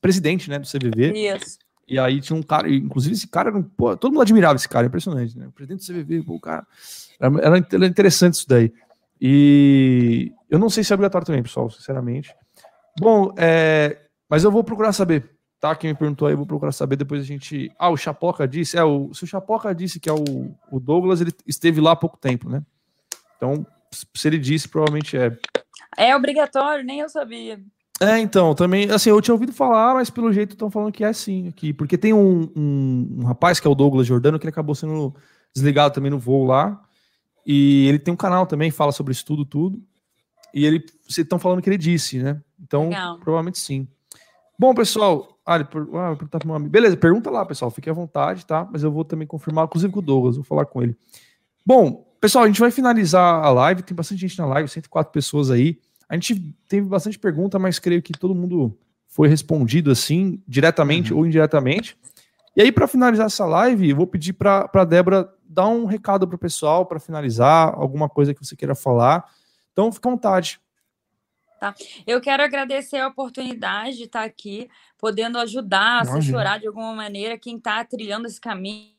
presidente, né, do CVV. Isso. E aí tinha um cara, inclusive esse cara, pô, todo mundo admirava esse cara, impressionante, né, o presidente do CVV, pô, o cara, era, era interessante isso daí. E eu não sei se é obrigatório também, pessoal, sinceramente. Bom, é, mas eu vou procurar saber, tá? Quem me perguntou aí, vou procurar saber. Depois a gente. Ah, o Chapoca disse. É, o, se o Chapoca disse que é o, o Douglas, ele esteve lá há pouco tempo, né? Então, se ele disse, provavelmente é. É obrigatório, nem eu sabia. É, então, também, assim, eu tinha ouvido falar, mas pelo jeito estão falando que é sim aqui, porque tem um, um, um, rapaz que é o Douglas Jordano, que ele acabou sendo desligado também no voo lá, e ele tem um canal também, fala sobre estudo tudo. E ele, vocês estão falando que ele disse, né? Então, Legal. provavelmente sim. Bom, pessoal, ah, per, ah, perguntar pro meu amigo. Beleza, pergunta lá, pessoal. Fique à vontade, tá? Mas eu vou também confirmar, inclusive com o Douglas, vou falar com ele. Bom, pessoal, a gente vai finalizar a live. Tem bastante gente na live, 104 pessoas aí. A gente teve bastante pergunta, mas creio que todo mundo foi respondido assim, diretamente uhum. ou indiretamente. E aí, para finalizar essa live, eu vou pedir para a Débora dar um recado para o pessoal, para finalizar, alguma coisa que você queira falar. Então, fica à vontade. Tá. Eu quero agradecer a oportunidade de estar aqui, podendo ajudar, a assessorar de alguma maneira quem está trilhando esse caminho.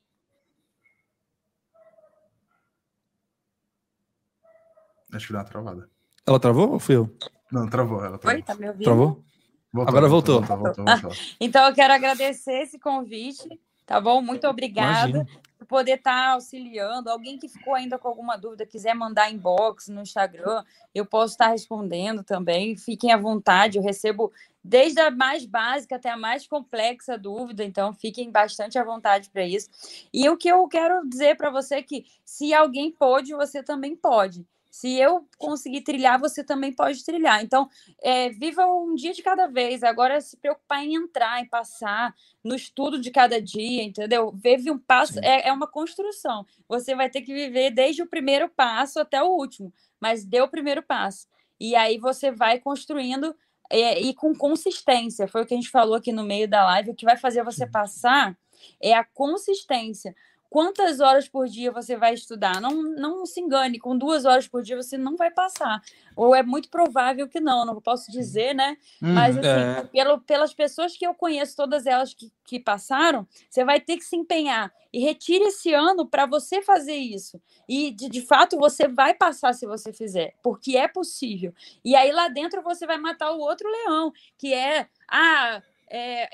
Acho que deu uma travada. Ela travou ou fui eu? Não, travou. Ela travou. Oi, tá me ouvindo? Travou? Voltou, Agora voltou. voltou, voltou, voltou [laughs] então eu quero agradecer esse convite, tá bom? Muito obrigada. Imagina. Poder estar tá auxiliando. Alguém que ficou ainda com alguma dúvida, quiser mandar inbox no Instagram, eu posso estar tá respondendo também. Fiquem à vontade, eu recebo desde a mais básica até a mais complexa dúvida, então fiquem bastante à vontade para isso. E o que eu quero dizer para você é que se alguém pode, você também pode. Se eu conseguir trilhar, você também pode trilhar. Então, é, viva um dia de cada vez. Agora, se preocupar em entrar, em passar, no estudo de cada dia, entendeu? Vive um passo, é, é, uma construção. Você vai ter que viver desde o primeiro passo até o último, mas dê o primeiro passo. E aí você vai construindo é, e com consistência. Foi o que a gente falou aqui no meio da live. O que vai fazer você passar é a consistência quantas horas por dia você vai estudar. Não, não se engane, com duas horas por dia você não vai passar. Ou é muito provável que não, não posso dizer, né? Hum, Mas, assim, é. pelo, pelas pessoas que eu conheço, todas elas que, que passaram, você vai ter que se empenhar. E retire esse ano para você fazer isso. E, de, de fato, você vai passar se você fizer, porque é possível. E aí, lá dentro, você vai matar o outro leão, que é. Ah, é,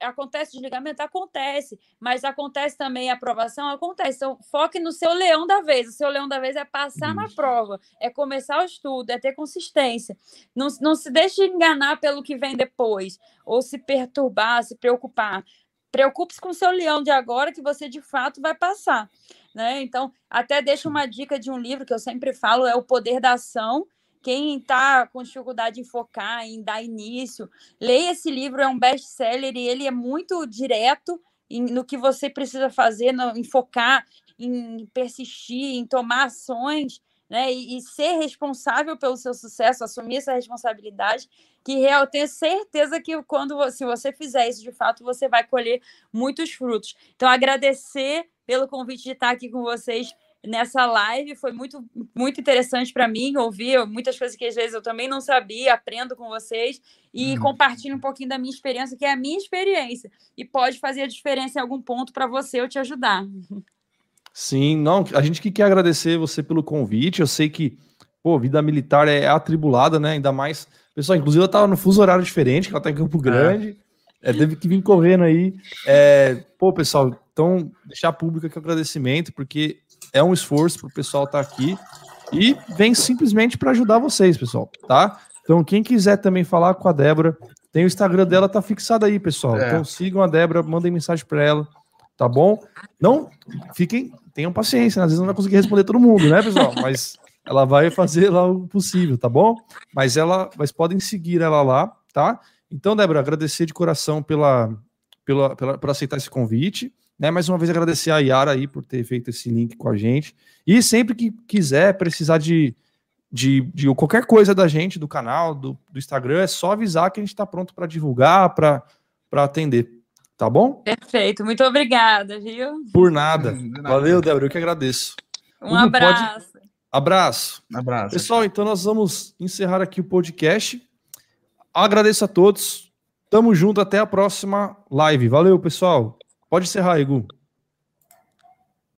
acontece desligamento? Acontece, mas acontece também a aprovação? Acontece. Então, foque no seu leão da vez. O seu leão da vez é passar Isso. na prova, é começar o estudo, é ter consistência. Não, não se deixe enganar pelo que vem depois, ou se perturbar, se preocupar. Preocupe-se com o seu leão de agora, que você de fato vai passar. Né? Então, até deixo uma dica de um livro que eu sempre falo: é O Poder da Ação quem está com dificuldade em focar, em dar início, leia esse livro, é um best-seller e ele é muito direto em, no que você precisa fazer, no, em focar, em persistir, em tomar ações, né? E, e, ser responsável pelo seu sucesso, assumir essa responsabilidade, que eu tenho certeza que quando se você fizer isso de fato, você vai colher muitos frutos. Então, agradecer pelo convite de estar aqui com vocês nessa live. Foi muito, muito interessante para mim ouvir muitas coisas que às vezes eu também não sabia, aprendo com vocês e hum. compartilho um pouquinho da minha experiência, que é a minha experiência. E pode fazer a diferença em algum ponto para você eu te ajudar. Sim, não, a gente que quer agradecer você pelo convite. Eu sei que, pô, vida militar é atribulada, né? Ainda mais. Pessoal, inclusive ela tava no fuso horário diferente, que ela tá em Campo Grande. É. É, teve que vir correndo aí. É, pô, pessoal, então, deixar público aqui o agradecimento, porque é um esforço para o pessoal estar tá aqui e vem simplesmente para ajudar vocês, pessoal, tá? Então, quem quiser também falar com a Débora, tem o Instagram dela, tá fixado aí, pessoal. É. Então, sigam a Débora, mandem mensagem para ela, tá bom? Não, fiquem, tenham paciência, né? às vezes não vai conseguir responder todo mundo, né, pessoal? [laughs] Mas ela vai fazer lá o possível, tá bom? Mas ela, mas podem seguir ela lá, tá? Então, Débora, agradecer de coração pela, pela, pela por aceitar esse convite. Né, mais uma vez agradecer a Yara aí por ter feito esse link com a gente. E sempre que quiser precisar de, de, de qualquer coisa da gente, do canal, do, do Instagram, é só avisar que a gente está pronto para divulgar, para atender. Tá bom? Perfeito, muito obrigada, viu? Por nada. Valeu, Débora, eu que agradeço. Um abraço. Pode... Abraço. Abraço. Pessoal, então nós vamos encerrar aqui o podcast. Agradeço a todos. Tamo junto até a próxima live. Valeu, pessoal. Pode encerrar, Igor.